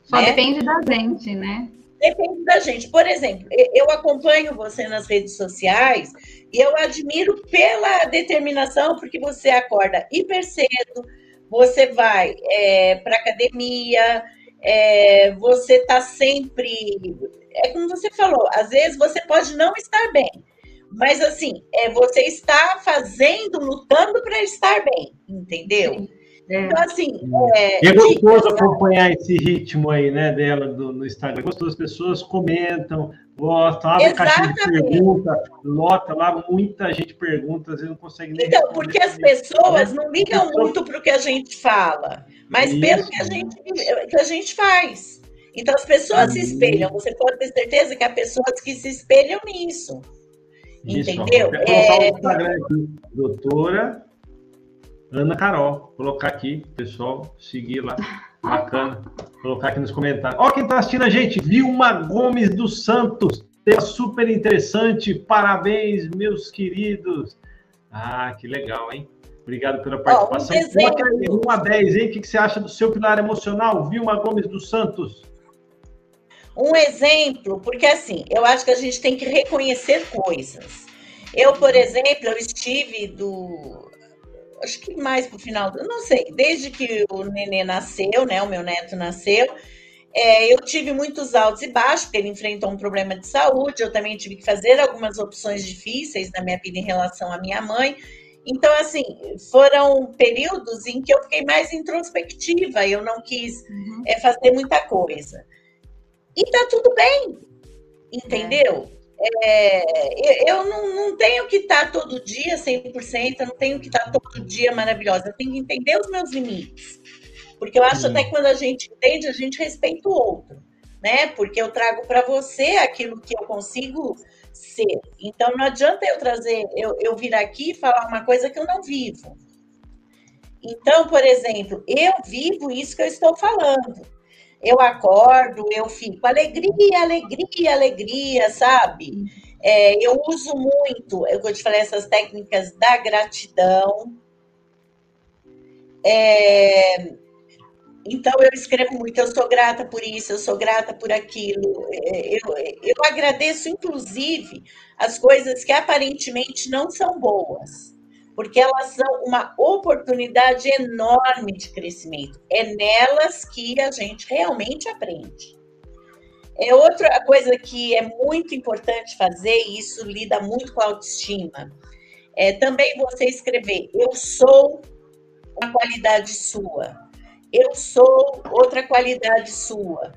Só né? depende da gente, né? Depende da gente. Por exemplo, eu acompanho você nas redes sociais e eu admiro pela determinação, porque você acorda hiper cedo, você vai é, para academia, é, você está sempre. É como você falou, às vezes você pode não estar bem, mas assim, é, você está fazendo, lutando para estar bem, entendeu? Sim. É. Então, assim. É, é gostoso acompanhar esse ritmo aí, né, dela do, no Instagram. É gostoso, as pessoas comentam, gostam, abre caixa de pergunta, lota lá, muita gente pergunta, às vezes não consegue nem. Então, porque as pessoas né? não ligam então, muito para o que a gente fala, mas isso. pelo que a, gente, que a gente faz. Então, as pessoas se espelham. Você pode ter certeza que há pessoas que se espelham nisso. Isso, entendeu? É... doutora Ana Carol. Colocar aqui, pessoal, seguir lá. Bacana. Colocar aqui nos comentários. Ó, quem está assistindo a gente, Vilma Gomes dos Santos. Tema super interessante. Parabéns, meus queridos. Ah, que legal, hein? Obrigado pela participação. Um 1 a 10, hein? O que você acha do seu pilar emocional, Vilma Gomes dos Santos? Um exemplo, porque assim, eu acho que a gente tem que reconhecer coisas. Eu, por exemplo, eu estive do acho que mais para o final, não sei, desde que o nenê nasceu, né, o meu neto nasceu, é, eu tive muitos altos e baixos, porque ele enfrentou um problema de saúde, eu também tive que fazer algumas opções difíceis na minha vida em relação à minha mãe. Então, assim, foram períodos em que eu fiquei mais introspectiva, eu não quis uhum. é, fazer muita coisa. E tá tudo bem, entendeu? É. É, eu não, não, tenho que estar todo dia 100%, eu não tenho que estar todo dia maravilhosa, eu tenho que entender os meus limites. Porque eu acho até que quando a gente entende, a gente respeita o outro, né? Porque eu trago para você aquilo que eu consigo ser. Então não adianta eu trazer, eu, eu vir aqui e falar uma coisa que eu não vivo. Então, por exemplo, eu vivo isso que eu estou falando eu acordo, eu fico alegria, alegria, alegria, sabe? É, eu uso muito, eu vou te falar essas técnicas da gratidão. É, então eu escrevo muito, eu sou grata por isso, eu sou grata por aquilo. É, eu, eu agradeço, inclusive, as coisas que aparentemente não são boas porque elas são uma oportunidade enorme de crescimento. É nelas que a gente realmente aprende. É outra coisa que é muito importante fazer, e isso lida muito com a autoestima, é também você escrever: eu sou uma qualidade sua, eu sou outra qualidade sua,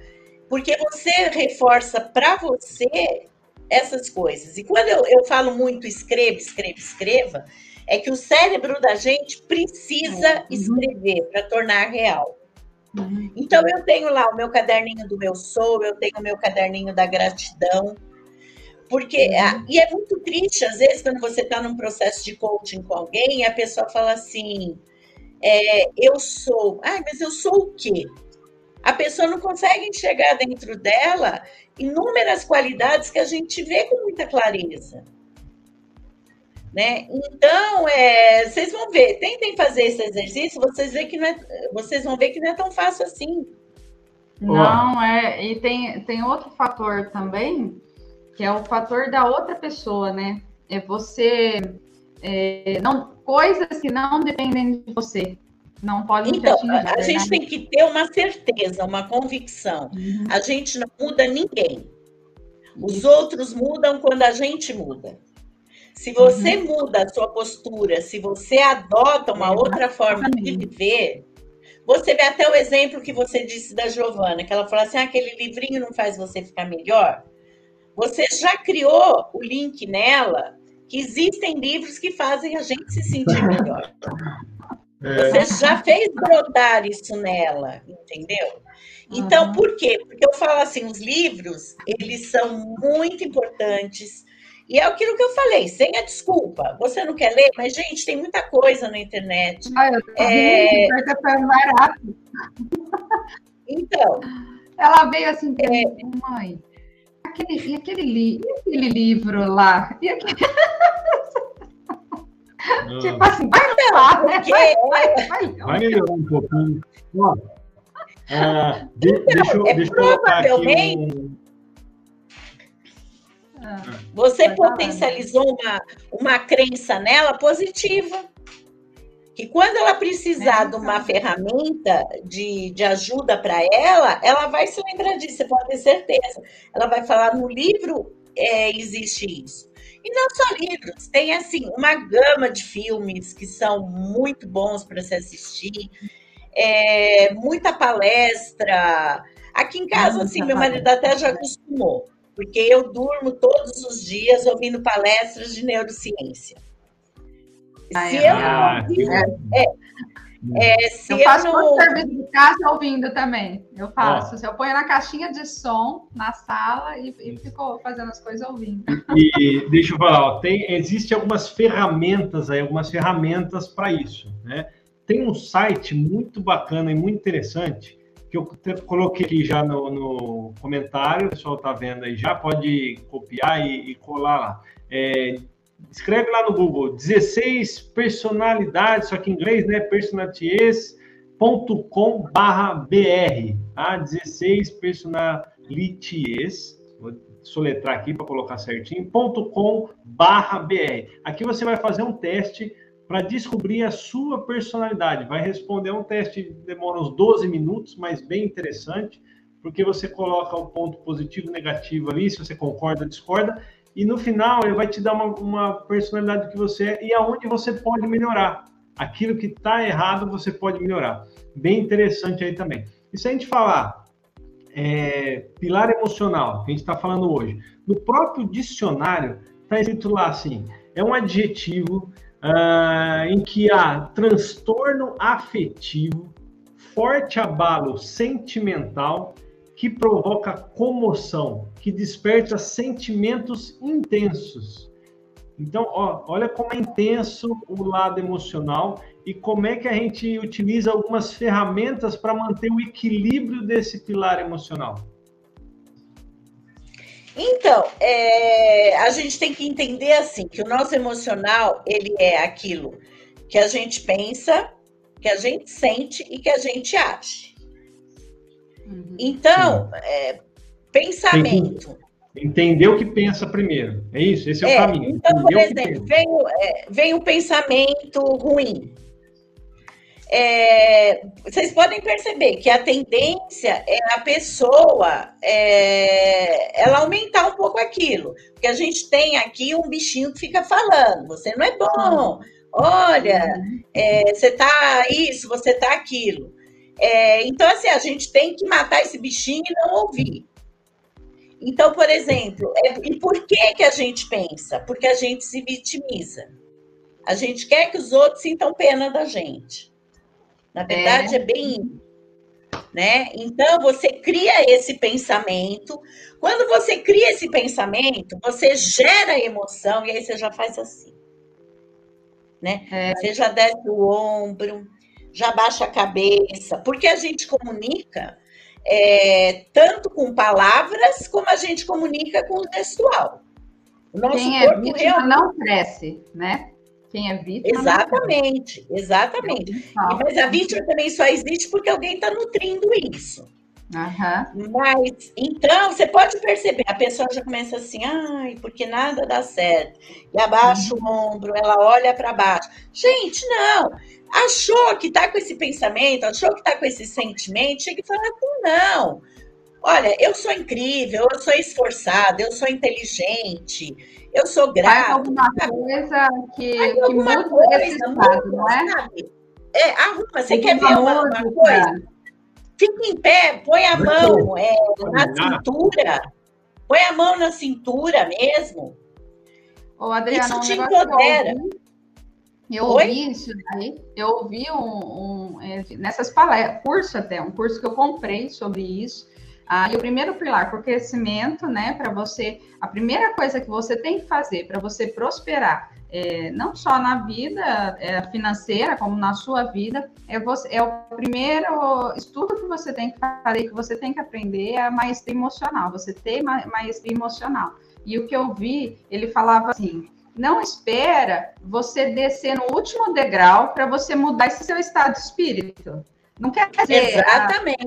porque você reforça para você essas coisas. E quando eu, eu falo muito escreva, escreva, escreva, é que o cérebro da gente precisa é. uhum. escrever para tornar real. Uhum. Então eu tenho lá o meu caderninho do meu sou, eu tenho o meu caderninho da gratidão. Porque, uhum. e é muito triste, às vezes, quando você está num processo de coaching com alguém e a pessoa fala assim: é, eu sou, ah, mas eu sou o quê? A pessoa não consegue enxergar dentro dela inúmeras qualidades que a gente vê com muita clareza. Né? Então, é, vocês vão ver, tentem fazer esse exercício, vocês, ver que não é, vocês vão ver que não é tão fácil assim. Não, é, e tem, tem outro fator também, que é o fator da outra pessoa, né? É você. É, não, coisas que não dependem de você. Não podem então, a gente tem que ter uma certeza, uma convicção. Uhum. A gente não muda ninguém. Os Isso. outros mudam quando a gente muda. Se você uhum. muda a sua postura, se você adota uma é, outra forma de viver, você vê até o exemplo que você disse da Giovana, que ela falou assim: ah, aquele livrinho não faz você ficar melhor. Você já criou o link nela que existem livros que fazem a gente se sentir melhor. É. Você já fez brotar isso nela, entendeu? Então, uhum. por quê? Porque eu falo assim, os livros, eles são muito importantes e é aquilo que eu falei, sem a desculpa. Você não quer ler, mas, gente, tem muita coisa na internet. Ah, eu tô é... barato. Então. Ela veio assim, é... mãe, aquele, e aquele, li, e aquele livro lá? E aquele... tipo assim, vai lá, né? Vai, vai, vai, vai melhorar um pouquinho. Ó, uh, de, então, deixa, eu, é deixa eu colocar aqui um Ah, você potencializou uma, uma crença nela positiva. Que quando ela precisar é, de uma ferramenta de, de ajuda para ela, ela vai se lembrar disso, você pode ter certeza. Ela vai falar: no livro é, existe isso. E não só livros, tem assim uma gama de filmes que são muito bons para se assistir, é, muita palestra. Aqui em casa, assim, meu marido até já acostumou, porque eu durmo todos os dias ouvindo palestras de neurociência. se eu ah, é, é, se eu faço eu não... serviço de casa ouvindo também. Eu faço. Eu ponho na caixinha de som na sala e, e fico fazendo as coisas ouvindo. E, deixa eu falar, ó, tem, existe algumas ferramentas aí, algumas ferramentas para isso, né? Tem um site muito bacana e muito interessante que eu coloquei aqui já no, no comentário, o pessoal está vendo aí já, pode copiar e, e colar lá. É, escreve lá no Google 16 personalidades, só que em inglês, né? personalities.com barra BR, tá? 16 personalities, vou soletrar aqui para colocar certinho, .com barra BR. Aqui você vai fazer um teste para descobrir a sua personalidade. Vai responder um teste, demora uns 12 minutos, mas bem interessante, porque você coloca o ponto positivo e negativo ali, se você concorda, discorda, e no final ele vai te dar uma, uma personalidade que você é e aonde você pode melhorar. Aquilo que está errado, você pode melhorar. Bem interessante aí também. E se a gente falar é, pilar emocional, que a gente está falando hoje, no próprio dicionário está escrito lá assim: é um adjetivo uh, em que há transtorno afetivo, forte abalo sentimental que provoca comoção, que desperta sentimentos intensos. Então, ó, olha como é intenso o lado emocional e como é que a gente utiliza algumas ferramentas para manter o equilíbrio desse pilar emocional. Então, é, a gente tem que entender assim que o nosso emocional ele é aquilo que a gente pensa, que a gente sente e que a gente age. Uhum. Então, é, pensamento. Entender o que pensa primeiro. É isso? Esse é, é o caminho. Então, por exemplo, vem, é, vem um pensamento ruim. É, vocês podem perceber que a tendência é a pessoa é, ela aumentar um pouco aquilo. Porque a gente tem aqui um bichinho que fica falando, você não é bom, olha, é, você tá isso, você tá aquilo. É, então, assim, a gente tem que matar esse bichinho e não ouvir. Então, por exemplo, é, e por que, que a gente pensa? Porque a gente se vitimiza. A gente quer que os outros sintam pena da gente. Na verdade, é, é bem. Né? Então, você cria esse pensamento. Quando você cria esse pensamento, você gera emoção, e aí você já faz assim. Né? É. Você já desce o ombro, já baixa a cabeça, porque a gente comunica é, tanto com palavras como a gente comunica com o gestual. O nosso Quem é corpo vítima realmente... não cresce, né? Quem é vítima. Exatamente, exatamente. Mas a vítima também só existe porque alguém está nutrindo isso. Uhum. Mas, então, você pode perceber, a pessoa já começa assim, ai, porque nada dá certo. E abaixa uhum. o ombro, ela olha para baixo. Gente, não achou que está com esse pensamento, achou que está com esse sentimento, chega e fala, não, olha, eu sou incrível, eu sou esforçada, eu sou inteligente, eu sou grata. Faz alguma coisa que, Faz que muda coisa, esse estado, não é? Sabe? É, arruma, você quer ver uma, uma coisa? Fica em pé, põe a mão é, na cintura, põe a mão na cintura mesmo. Ô, Adriana, Isso te empodera. Eu Oi? ouvi isso daí, eu ouvi um, um nessas palestras, curso até, um curso que eu comprei sobre isso. Ah, e o primeiro pilar, por crescimento, né, para você, a primeira coisa que você tem que fazer para você prosperar, é, não só na vida é, financeira, como na sua vida, é, você, é o primeiro estudo que você tem que fazer, que você tem que aprender, é a maestria emocional, você ter maestria emocional. E o que eu vi, ele falava assim, não espera você descer no último degrau para você mudar esse seu estado de espírito. Não quer dizer. Exatamente.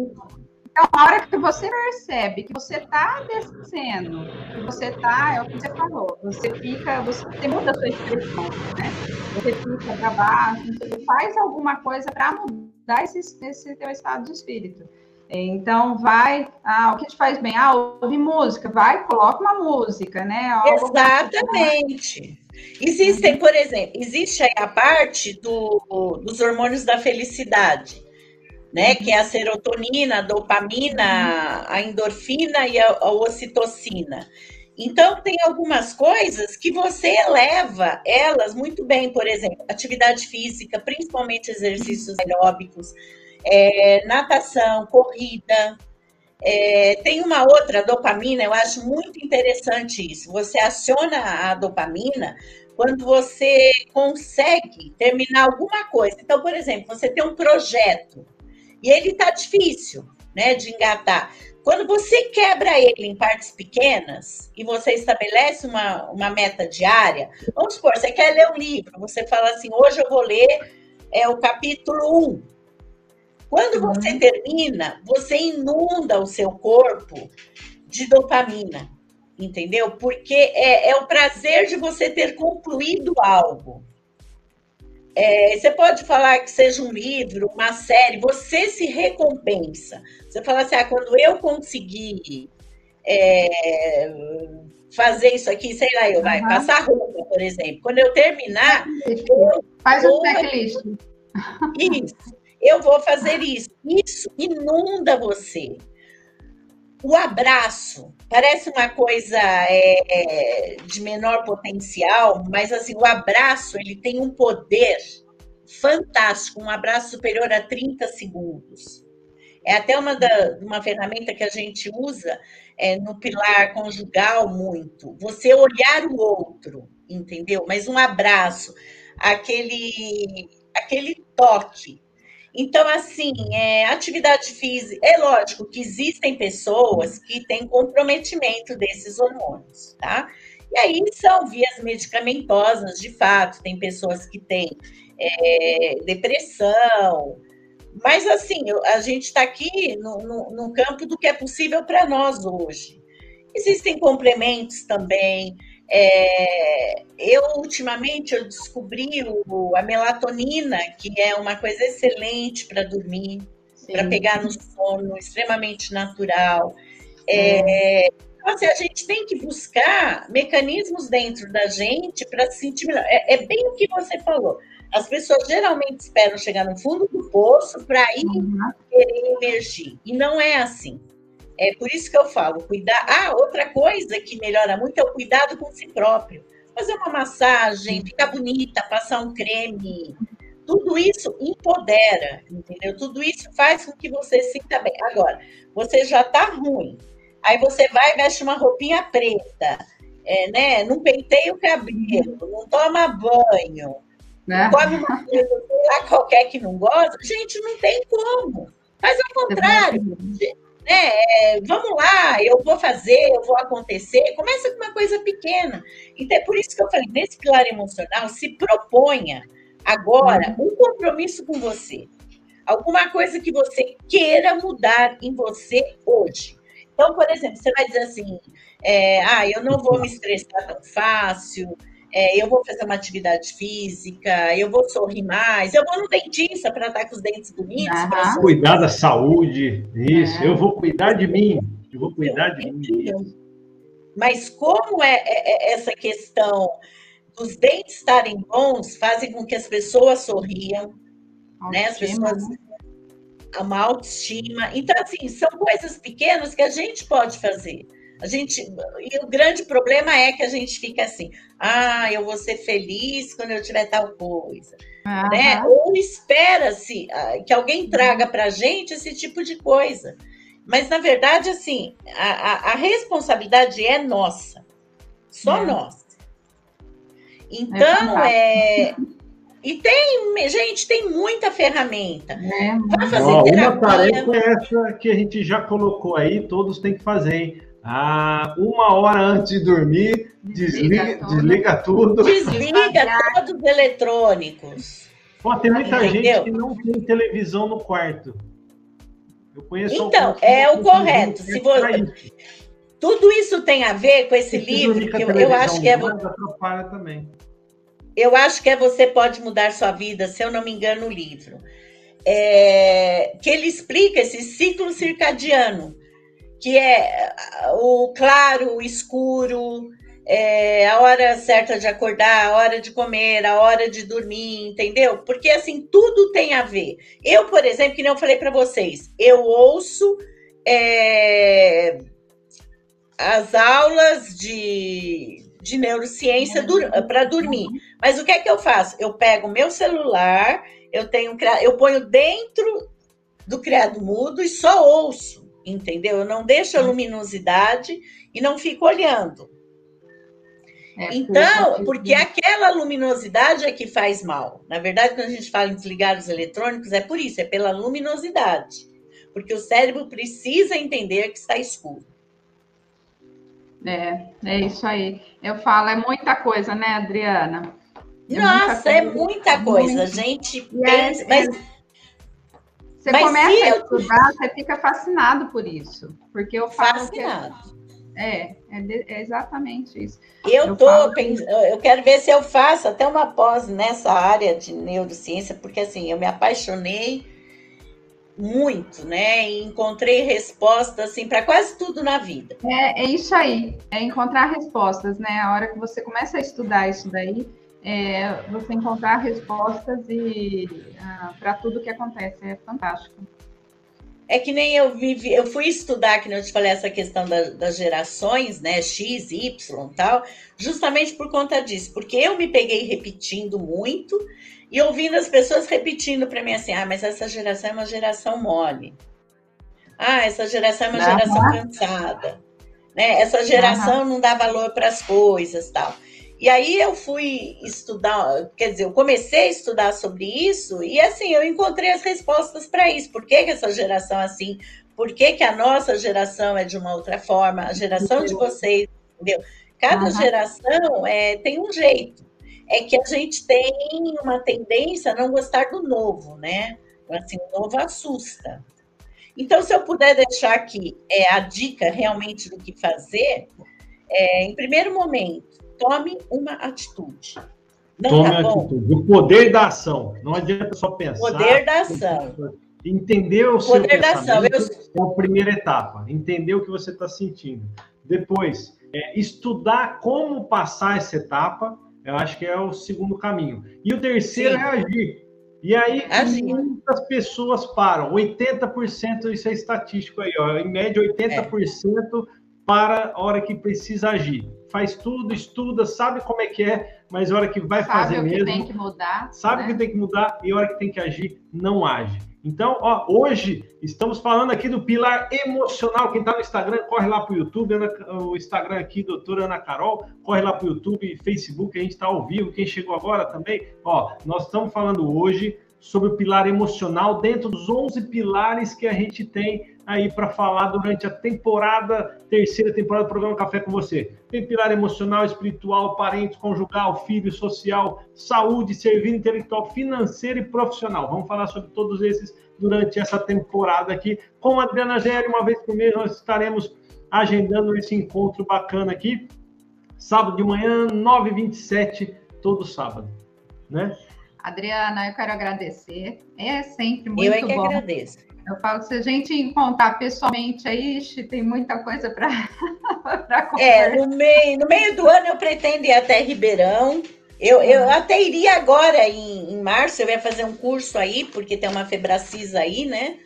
Então, a hora que você percebe que você está descendo, que você está, é o que você falou, você fica, você muda a sua expressão, né? Você fica para baixo, você faz alguma coisa para mudar esse, esse teu estado de espírito. Então, vai, ah, o que te faz bem? Ah, ouvir música, vai, coloca uma música, né? Algo Exatamente. Existem, por exemplo, existe aí a parte do, dos hormônios da felicidade, né? Que é a serotonina, a dopamina, a endorfina e a, a ocitocina. Então, tem algumas coisas que você eleva elas muito bem, por exemplo, atividade física, principalmente exercícios aeróbicos, é, natação, corrida. É, tem uma outra dopamina, eu acho muito interessante isso. Você aciona a dopamina quando você consegue terminar alguma coisa. Então, por exemplo, você tem um projeto e ele está difícil né, de engatar. Quando você quebra ele em partes pequenas e você estabelece uma, uma meta diária, vamos supor, você quer ler um livro, você fala assim, hoje eu vou ler é, o capítulo 1. Quando você uhum. termina, você inunda o seu corpo de dopamina, entendeu? Porque é, é o prazer de você ter concluído algo. É, você pode falar que seja um livro, uma série, você se recompensa. Você fala assim, ah, quando eu conseguir é, fazer isso aqui, sei lá, eu uhum. vai passar roupa, por exemplo. Quando eu terminar, eu faz um checklist. Isso eu vou fazer isso. Isso inunda você. O abraço parece uma coisa é, de menor potencial, mas assim, o abraço ele tem um poder fantástico, um abraço superior a 30 segundos. É até uma, da, uma ferramenta que a gente usa é, no pilar conjugal muito. Você olhar o outro, entendeu? Mas um abraço, aquele, aquele toque, então, assim, é, atividade física, é lógico que existem pessoas que têm comprometimento desses hormônios, tá? E aí são vias medicamentosas, de fato, tem pessoas que têm é, depressão, mas assim, a gente está aqui no, no, no campo do que é possível para nós hoje. Existem complementos também, é, eu ultimamente eu descobri o, a melatonina, que é uma coisa excelente para dormir, para pegar no sono, extremamente natural. É, então, assim, a gente tem que buscar mecanismos dentro da gente para se sentir melhor. É, é, bem o que você falou. As pessoas geralmente esperam chegar no fundo do poço para ir uhum. querer emergir. E não é assim. É por isso que eu falo, cuidar. Ah, outra coisa que melhora muito é o cuidado com si próprio. Fazer uma massagem, ficar bonita, passar um creme. Tudo isso empodera, entendeu? Tudo isso faz com que você se sinta bem. Agora, você já tá ruim. Aí você vai e veste uma roupinha preta, é, né? Não penteia o cabelo, não toma banho, né? come uma coisa, sei lá, qualquer que não gosta. Gente, não tem como. Faz ao contrário né? É, vamos lá, eu vou fazer, eu vou acontecer. Começa com uma coisa pequena. Então é por isso que eu falei, nesse pilar emocional, se proponha agora uhum. um compromisso com você. Alguma coisa que você queira mudar em você hoje. Então, por exemplo, você vai dizer assim: é, ah, eu não vou me estressar tão fácil, é, eu vou fazer uma atividade física, eu vou sorrir mais, eu vou no dentista para estar com os dentes bonitos. Uhum. Cuidar da saúde, isso, é. eu vou cuidar de mim, eu vou cuidar de mim. Mas como é, é, é, essa questão dos dentes estarem bons fazem com que as pessoas sorriam, autoestima, né? As pessoas uma autoestima. Então, assim, são coisas pequenas que a gente pode fazer. A gente, e o grande problema é que a gente fica assim, ah, eu vou ser feliz quando eu tiver tal coisa. Uhum. Né? Ou espera-se ah, que alguém traga para a gente esse tipo de coisa. Mas, na verdade, assim, a, a, a responsabilidade é nossa. Só é. nossa. Então, é, é. E tem, gente, tem muita ferramenta. É. Vai fazer Ó, terapia. Uma tarefa é essa que a gente já colocou aí, todos têm que fazer, hein? Ah, uma hora antes de dormir, desliga, desliga tudo. Desliga, todos os eletrônicos. Pô, tem muita Entendeu? gente que não tem televisão no quarto. Eu conheço Então, é o correto. Se você... Tudo isso tem a ver com esse livro, que eu, eu acho que é. Atrapalha também. Eu acho que é Você Pode Mudar Sua Vida, se eu não me engano, o livro. É, que ele explica esse ciclo circadiano, que é o claro, o escuro, é, a hora certa de acordar, a hora de comer, a hora de dormir, entendeu? Porque assim, tudo tem a ver. Eu, por exemplo, que não falei para vocês, eu ouço é, as aulas de, de neurociência dur para dormir. Mas o que é que eu faço? Eu pego meu celular, eu tenho eu ponho dentro do criado mudo e só ouço, entendeu? Eu não deixo a luminosidade e não fico olhando. É, então, porque aquela luminosidade é que faz mal. Na verdade, quando a gente fala em desligar os eletrônicos, é por isso, é pela luminosidade. Porque o cérebro precisa entender que está escuro. É, é isso aí. Eu falo, é muita coisa, né, Adriana? É Nossa, é muita coisa. A gente pensa, é, mas. Você mas começa a estudar, eu... você fica fascinado por isso. Porque eu falo. Fascinado. Que é, é, de, é exatamente isso. Eu, eu tô falo... eu quero ver se eu faço até uma pós nessa área de neurociência, porque assim, eu me apaixonei muito, né? E encontrei respostas assim para quase tudo na vida. É, é isso aí, é encontrar respostas, né? A hora que você começa a estudar isso daí, é, você encontrar respostas e ah, para tudo que acontece é fantástico. É que nem eu vivi, eu fui estudar, que eu te falei, essa questão da, das gerações, né? X, Y tal, justamente por conta disso, porque eu me peguei repetindo muito e ouvindo as pessoas repetindo para mim assim: ah, mas essa geração é uma geração mole. Ah, essa geração é uma geração cansada. Né? Essa geração uhum. não dá valor para as coisas tal. E aí eu fui estudar, quer dizer, eu comecei a estudar sobre isso e assim, eu encontrei as respostas para isso. Por que, que essa geração é assim? Por que, que a nossa geração é de uma outra forma? A geração de vocês, entendeu? Cada uhum. geração é, tem um jeito. É que a gente tem uma tendência a não gostar do novo, né? Assim, o novo assusta. Então, se eu puder deixar aqui é, a dica realmente do que fazer, é, em primeiro momento, Tome uma atitude. Não Tome tá atitude. O poder da ação. Não adianta só pensar. Poder da ação. Entender o, o seu da ação. Eu... é a primeira etapa. Entender o que você está sentindo. Depois, é, estudar como passar essa etapa. Eu acho que é o segundo caminho. E o terceiro Sim. é agir. E aí, agir. muitas pessoas param. 80%, isso é estatístico aí, ó. Em média, 80% é. Para a hora que precisa agir faz tudo, estuda, sabe como é que é, mas a hora que vai sabe fazer mesmo. Sabe o que tem que mudar. Sabe o né? que tem que mudar e a hora que tem que agir, não age. Então, ó, hoje estamos falando aqui do pilar emocional. Quem está no Instagram, corre lá para o YouTube, Ana, o Instagram aqui, doutora Ana Carol, corre lá para o YouTube, Facebook, a gente está ao vivo. Quem chegou agora também, ó, nós estamos falando hoje sobre o pilar emocional dentro dos 11 pilares que a gente tem aí para falar durante a temporada, terceira temporada do programa Café com você. Tem pilar emocional, espiritual, parente, conjugal, filho, social, saúde, serviço intelectual, financeiro e profissional. Vamos falar sobre todos esses durante essa temporada aqui. Com a Adriana Géry, uma vez por mês, nós estaremos agendando esse encontro bacana aqui. Sábado de manhã, 9h27, todo sábado. Né? Adriana, eu quero agradecer. É sempre muito bom. Eu é que bom. agradeço. Eu falo que se a gente encontrar pessoalmente aí, tem muita coisa para É, no meio, no meio do ano eu pretendo ir até Ribeirão. Eu, eu uhum. até iria agora, em, em março, eu ia fazer um curso aí, porque tem uma Febracis aí, né?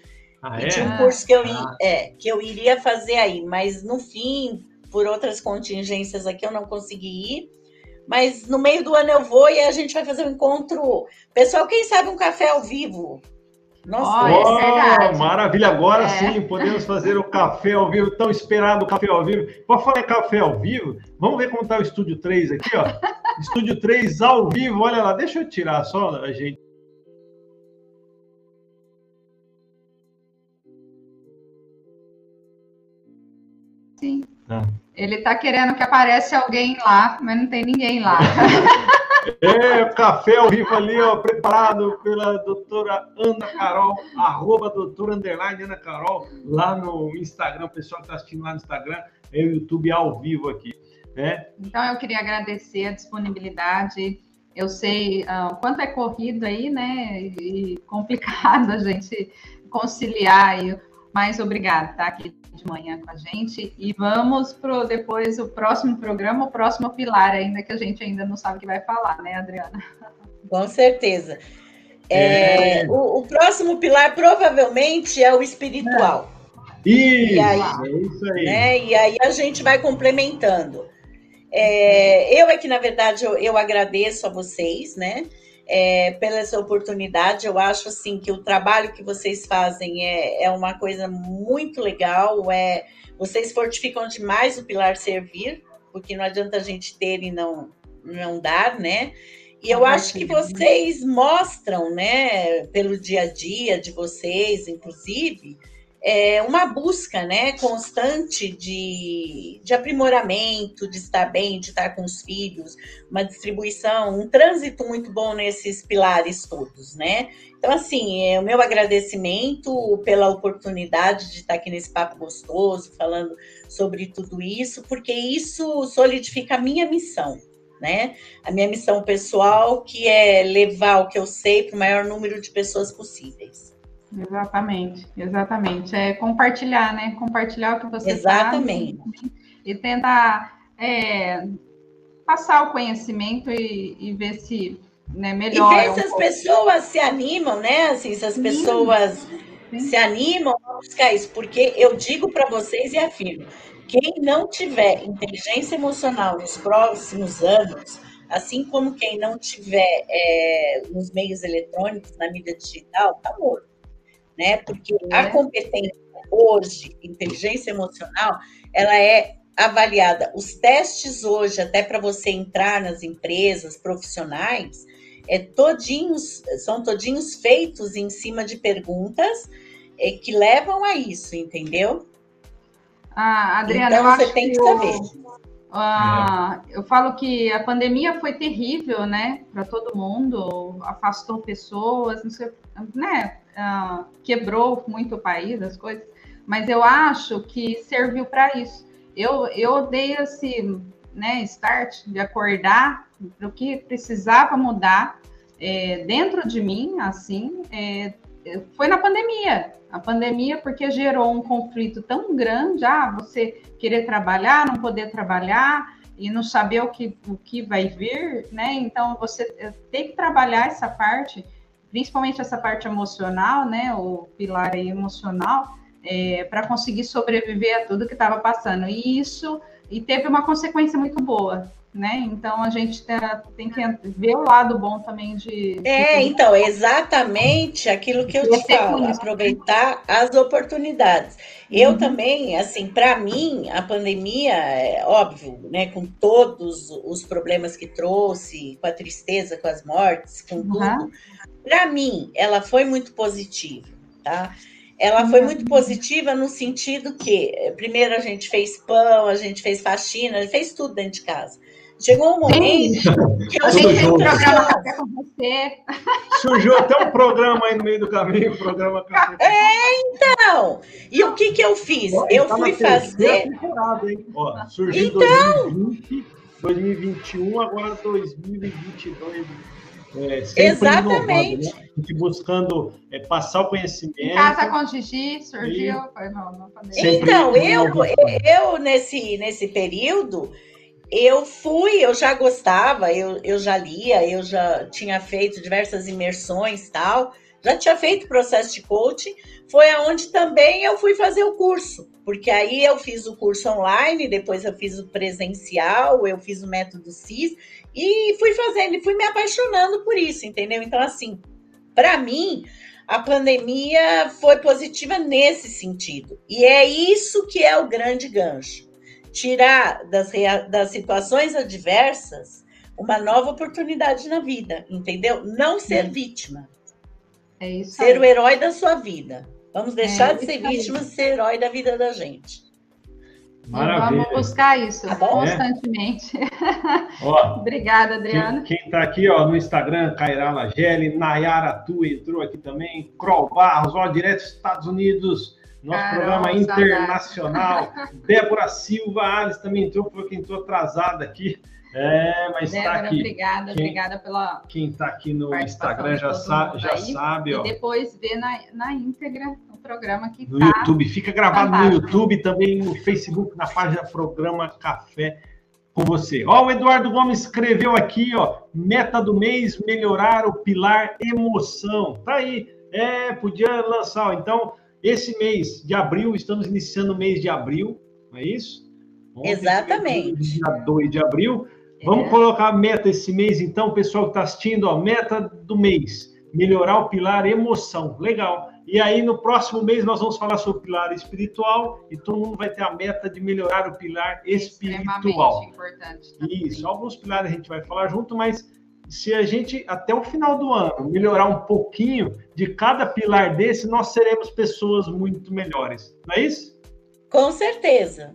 Ah, e é? tinha um curso que eu, ah. é, que eu iria fazer aí, mas no fim, por outras contingências aqui, eu não consegui ir. Mas no meio do ano eu vou e a gente vai fazer um encontro. Pessoal, quem sabe um café ao vivo? Nossa, oh, é maravilha! Agora é. sim podemos fazer o café ao vivo, tão esperado café ao vivo. Para falar em café ao vivo, vamos ver como está o estúdio 3 aqui, ó. estúdio 3 ao vivo, olha lá, deixa eu tirar só a gente. Sim. Ah. Ele está querendo que apareça alguém lá, mas não tem ninguém lá. É, café ao vivo ali, ó, preparado pela doutora Ana Carol, arroba doutora underline Ana Carol, lá no Instagram, o pessoal que está assistindo lá no Instagram, é o YouTube ao vivo aqui. Né? Então, eu queria agradecer a disponibilidade. Eu sei uh, quanto é corrido aí, né? E complicado a gente conciliar aí. Mas obrigada, tá? Aqui de manhã com a gente. E vamos para depois o próximo programa, o próximo pilar, ainda que a gente ainda não sabe o que vai falar, né, Adriana? Com certeza. É, é. O, o, próximo pilar provavelmente é o espiritual. Isso, e aí, é isso aí. Né, e aí a gente vai complementando. É, eu é que, na verdade, eu, eu agradeço a vocês, né? É, pela essa oportunidade. Eu acho assim que o trabalho que vocês fazem é, é uma coisa muito legal. É, vocês fortificam demais o pilar servir, porque não adianta a gente ter e não, não dar, né? E eu acho que vocês mostram, né, pelo dia a dia de vocês, inclusive, é, uma busca né, constante de, de aprimoramento, de estar bem, de estar com os filhos, uma distribuição, um trânsito muito bom nesses pilares todos, né? Então, assim, é, o meu agradecimento pela oportunidade de estar aqui nesse papo gostoso, falando sobre tudo isso, porque isso solidifica a minha missão, né? A minha missão pessoal, que é levar o que eu sei para o maior número de pessoas possíveis. Exatamente, exatamente. É compartilhar, né? Compartilhar o que você exatamente. sabe e, tentar é, passar o conhecimento e, e ver se né, melhora. E ver se as pessoas se animam, né? Assim, se as Sim. pessoas Sim. se animam a buscar isso, porque eu digo para vocês e afirmo: quem não tiver inteligência emocional nos próximos anos, assim como quem não tiver é, nos meios eletrônicos, na mídia digital, tá morto né? Porque a é. competência hoje, inteligência emocional, ela é avaliada. Os testes hoje, até para você entrar nas empresas profissionais, é todinhos, são todinhos feitos em cima de perguntas é, que levam a isso, entendeu? Ah, Adriana, então, você tem que, que saber. Ah, eu falo que a pandemia foi terrível, né, para todo mundo, afastou pessoas, não sei, né, uh, quebrou muito o país, as coisas, mas eu acho que serviu para isso. Eu, eu dei esse né, start de acordar para o que precisava mudar é, dentro de mim, assim, é, foi na pandemia. A pandemia, porque gerou um conflito tão grande, ah, você querer trabalhar, não poder trabalhar e não saber o que, o que vai vir, né? Então, você tem que trabalhar essa parte principalmente essa parte emocional, né, o pilar emocional, é, para conseguir sobreviver a tudo que estava passando. E isso e teve uma consequência muito boa, né? Então a gente tá, tem que ver o lado bom também de. É, de... então, exatamente aquilo que eu te falo, aproveitar as oportunidades. Eu uhum. também, assim, para mim, a pandemia, é óbvio, né, com todos os problemas que trouxe, com a tristeza, com as mortes, com uhum. tudo para mim, ela foi muito positiva, tá? Ela foi muito positiva no sentido que, primeiro, a gente fez pão, a gente fez faxina, a gente fez tudo dentro de casa. Chegou um momento que a gente um programa café com você. Surgiu até um programa aí no meio do caminho, programa café. É, então. E o que que eu fiz? Ó, eu tá fui fazer. Ó, surgiu então... 2020, 2021, agora 2022. É, Exatamente. Inovando, né? buscando é, passar o conhecimento. Casa com Gigi surgiu. E... Não, não então, eu, eu nesse, nesse período, eu fui, eu já gostava, eu, eu já lia, eu já tinha feito diversas imersões tal, já tinha feito processo de coaching, foi aonde também eu fui fazer o curso, porque aí eu fiz o curso online, depois eu fiz o presencial, eu fiz o método CIS, e fui fazendo, e fui me apaixonando por isso, entendeu? Então, assim, para mim, a pandemia foi positiva nesse sentido. E é isso que é o grande gancho. Tirar das, das situações adversas uma nova oportunidade na vida, entendeu? Não ser é. vítima. É isso ser aí. o herói da sua vida. Vamos deixar é de ser vítima, ser herói da vida da gente. Maravilha. Vamos buscar isso tá constantemente. É. Ó, Obrigada, Adriano. Quem está aqui ó, no Instagram, Cairala Gelli, Nayara Tu entrou aqui também, Kroll Barros, ó, direto dos Estados Unidos, nosso Caramba, programa internacional. Débora Silva, Alice também entrou, foi quem entrou atrasada aqui. É, mas está aqui. Obrigada, quem, obrigada pela. Quem está aqui no Instagram já, sa já sabe. Ó. E depois vê na, na íntegra o programa que No tá YouTube, fica gravado no YouTube, também no Facebook, na página Programa Café com você. Ó, o Eduardo Gomes escreveu aqui, ó, meta do mês, melhorar o pilar emoção. Tá aí. É, podia lançar. Então, esse mês de abril, estamos iniciando o mês de abril, não é isso? Ontem, Exatamente. Dia 2 de abril. Vamos é. colocar a meta esse mês, então, pessoal que está assistindo, ó, meta do mês, melhorar o pilar emoção. Legal. E aí, no próximo mês, nós vamos falar sobre o pilar espiritual e todo mundo vai ter a meta de melhorar o pilar espiritual. importante. Também. Isso, alguns pilares a gente vai falar junto, mas se a gente, até o final do ano, melhorar um pouquinho de cada pilar desse, nós seremos pessoas muito melhores. Não é isso? Com certeza.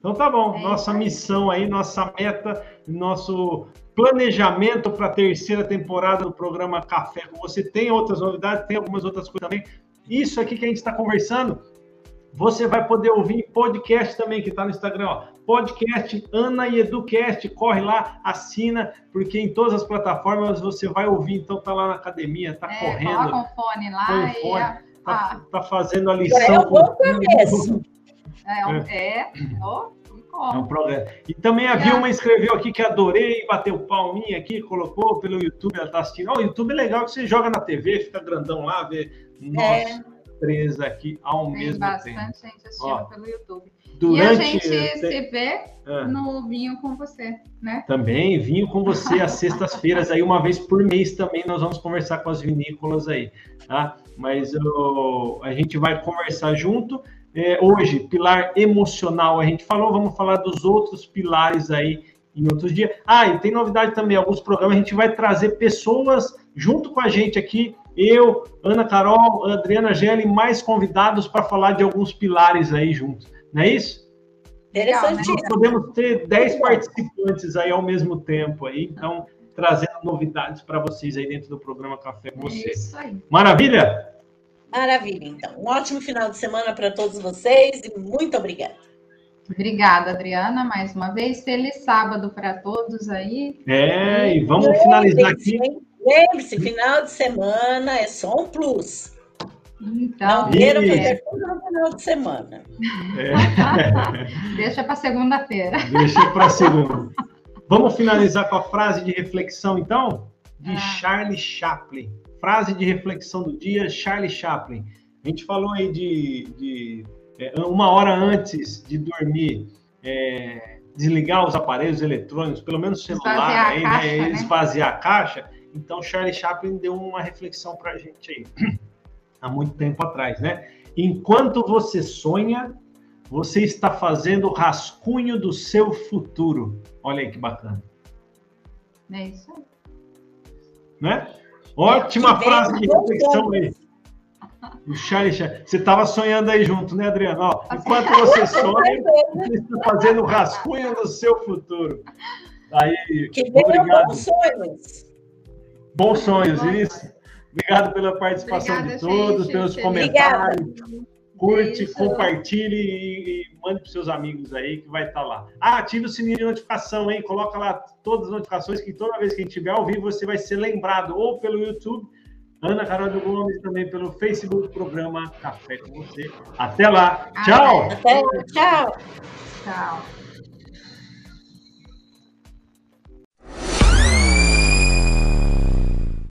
Então tá bom, é nossa missão aí, nossa meta, nosso planejamento para a terceira temporada do programa Café com você. Tem outras novidades, tem algumas outras coisas também. Isso aqui que a gente está conversando, você vai poder ouvir em podcast também, que está no Instagram, ó. Podcast Ana e Educast, corre lá, assina, porque em todas as plataformas você vai ouvir, então tá lá na academia, tá é, correndo. Coloca um fone lá um fone, e... Tá, ah. tá, fazendo a lição. É um bom começo. É, um, é. Oh, é um programa. E também a Vilma escreveu aqui que adorei, bateu palminha aqui, colocou pelo YouTube, ela tá assistindo. Oh, o YouTube é legal que você joga na TV, fica grandão lá, vê nós é. três aqui ao Tem mesmo tempo. Bastante gente assistindo Ó, pelo YouTube. Durante, e a gente se vê é. no Vinho com você, né? Também, Vinho com você às sextas-feiras, aí uma vez por mês também nós vamos conversar com as vinícolas aí, tá? Mas a gente vai conversar junto é, hoje, pilar emocional, a gente falou, vamos falar dos outros pilares aí em outros dias. Ah, e tem novidade também, alguns programas a gente vai trazer pessoas junto com a gente aqui, eu, Ana Carol, Adriana Gelli, mais convidados para falar de alguns pilares aí juntos. Não é isso? Interessante. Nós podemos ter 10 participantes aí ao mesmo tempo aí, então trazendo novidades para vocês aí dentro do programa Café com você. É isso aí. Maravilha? Maravilha, então. Um ótimo final de semana para todos vocês e muito obrigada. Obrigada, Adriana, mais uma vez. Feliz sábado para todos aí. É, e vamos finalizar aqui. Lembre-se, final de semana é só um plus. Então, não queiram fazer tudo no final de semana. É. Deixa para segunda-feira. Deixa para segunda. Vamos finalizar com a frase de reflexão, então? De ah. Charlie Chaplin. Frase de reflexão do dia, Charlie Chaplin. A gente falou aí de, de é, uma hora antes de dormir, é, desligar os aparelhos eletrônicos, pelo menos o celular, aí, né, caixa, né? esvaziar a caixa. Então, Charlie Chaplin deu uma reflexão para a gente aí, há muito tempo atrás, né? Enquanto você sonha, você está fazendo o rascunho do seu futuro. Olha aí que bacana. É isso aí. Né? Ótima frase de reflexão aí. O Charlie, você estava sonhando aí junto, né, Adriano? Ó, enquanto você sonha, você está fazendo rascunho do seu futuro. Aí, que obrigado. bons sonhos. Bons sonhos, isso. Obrigado pela participação Obrigada, de todos, gente. pelos comentários. Obrigada curte, Isso. compartilhe e, e mande para seus amigos aí que vai estar tá lá. Ah, ative o sininho de notificação, hein? Coloca lá todas as notificações que toda vez que a gente tiver ao vivo você vai ser lembrado ou pelo YouTube, Ana Carol do Gomes, também pelo Facebook, programa Café com você. Até lá. Tchau. Até, tchau. Tchau.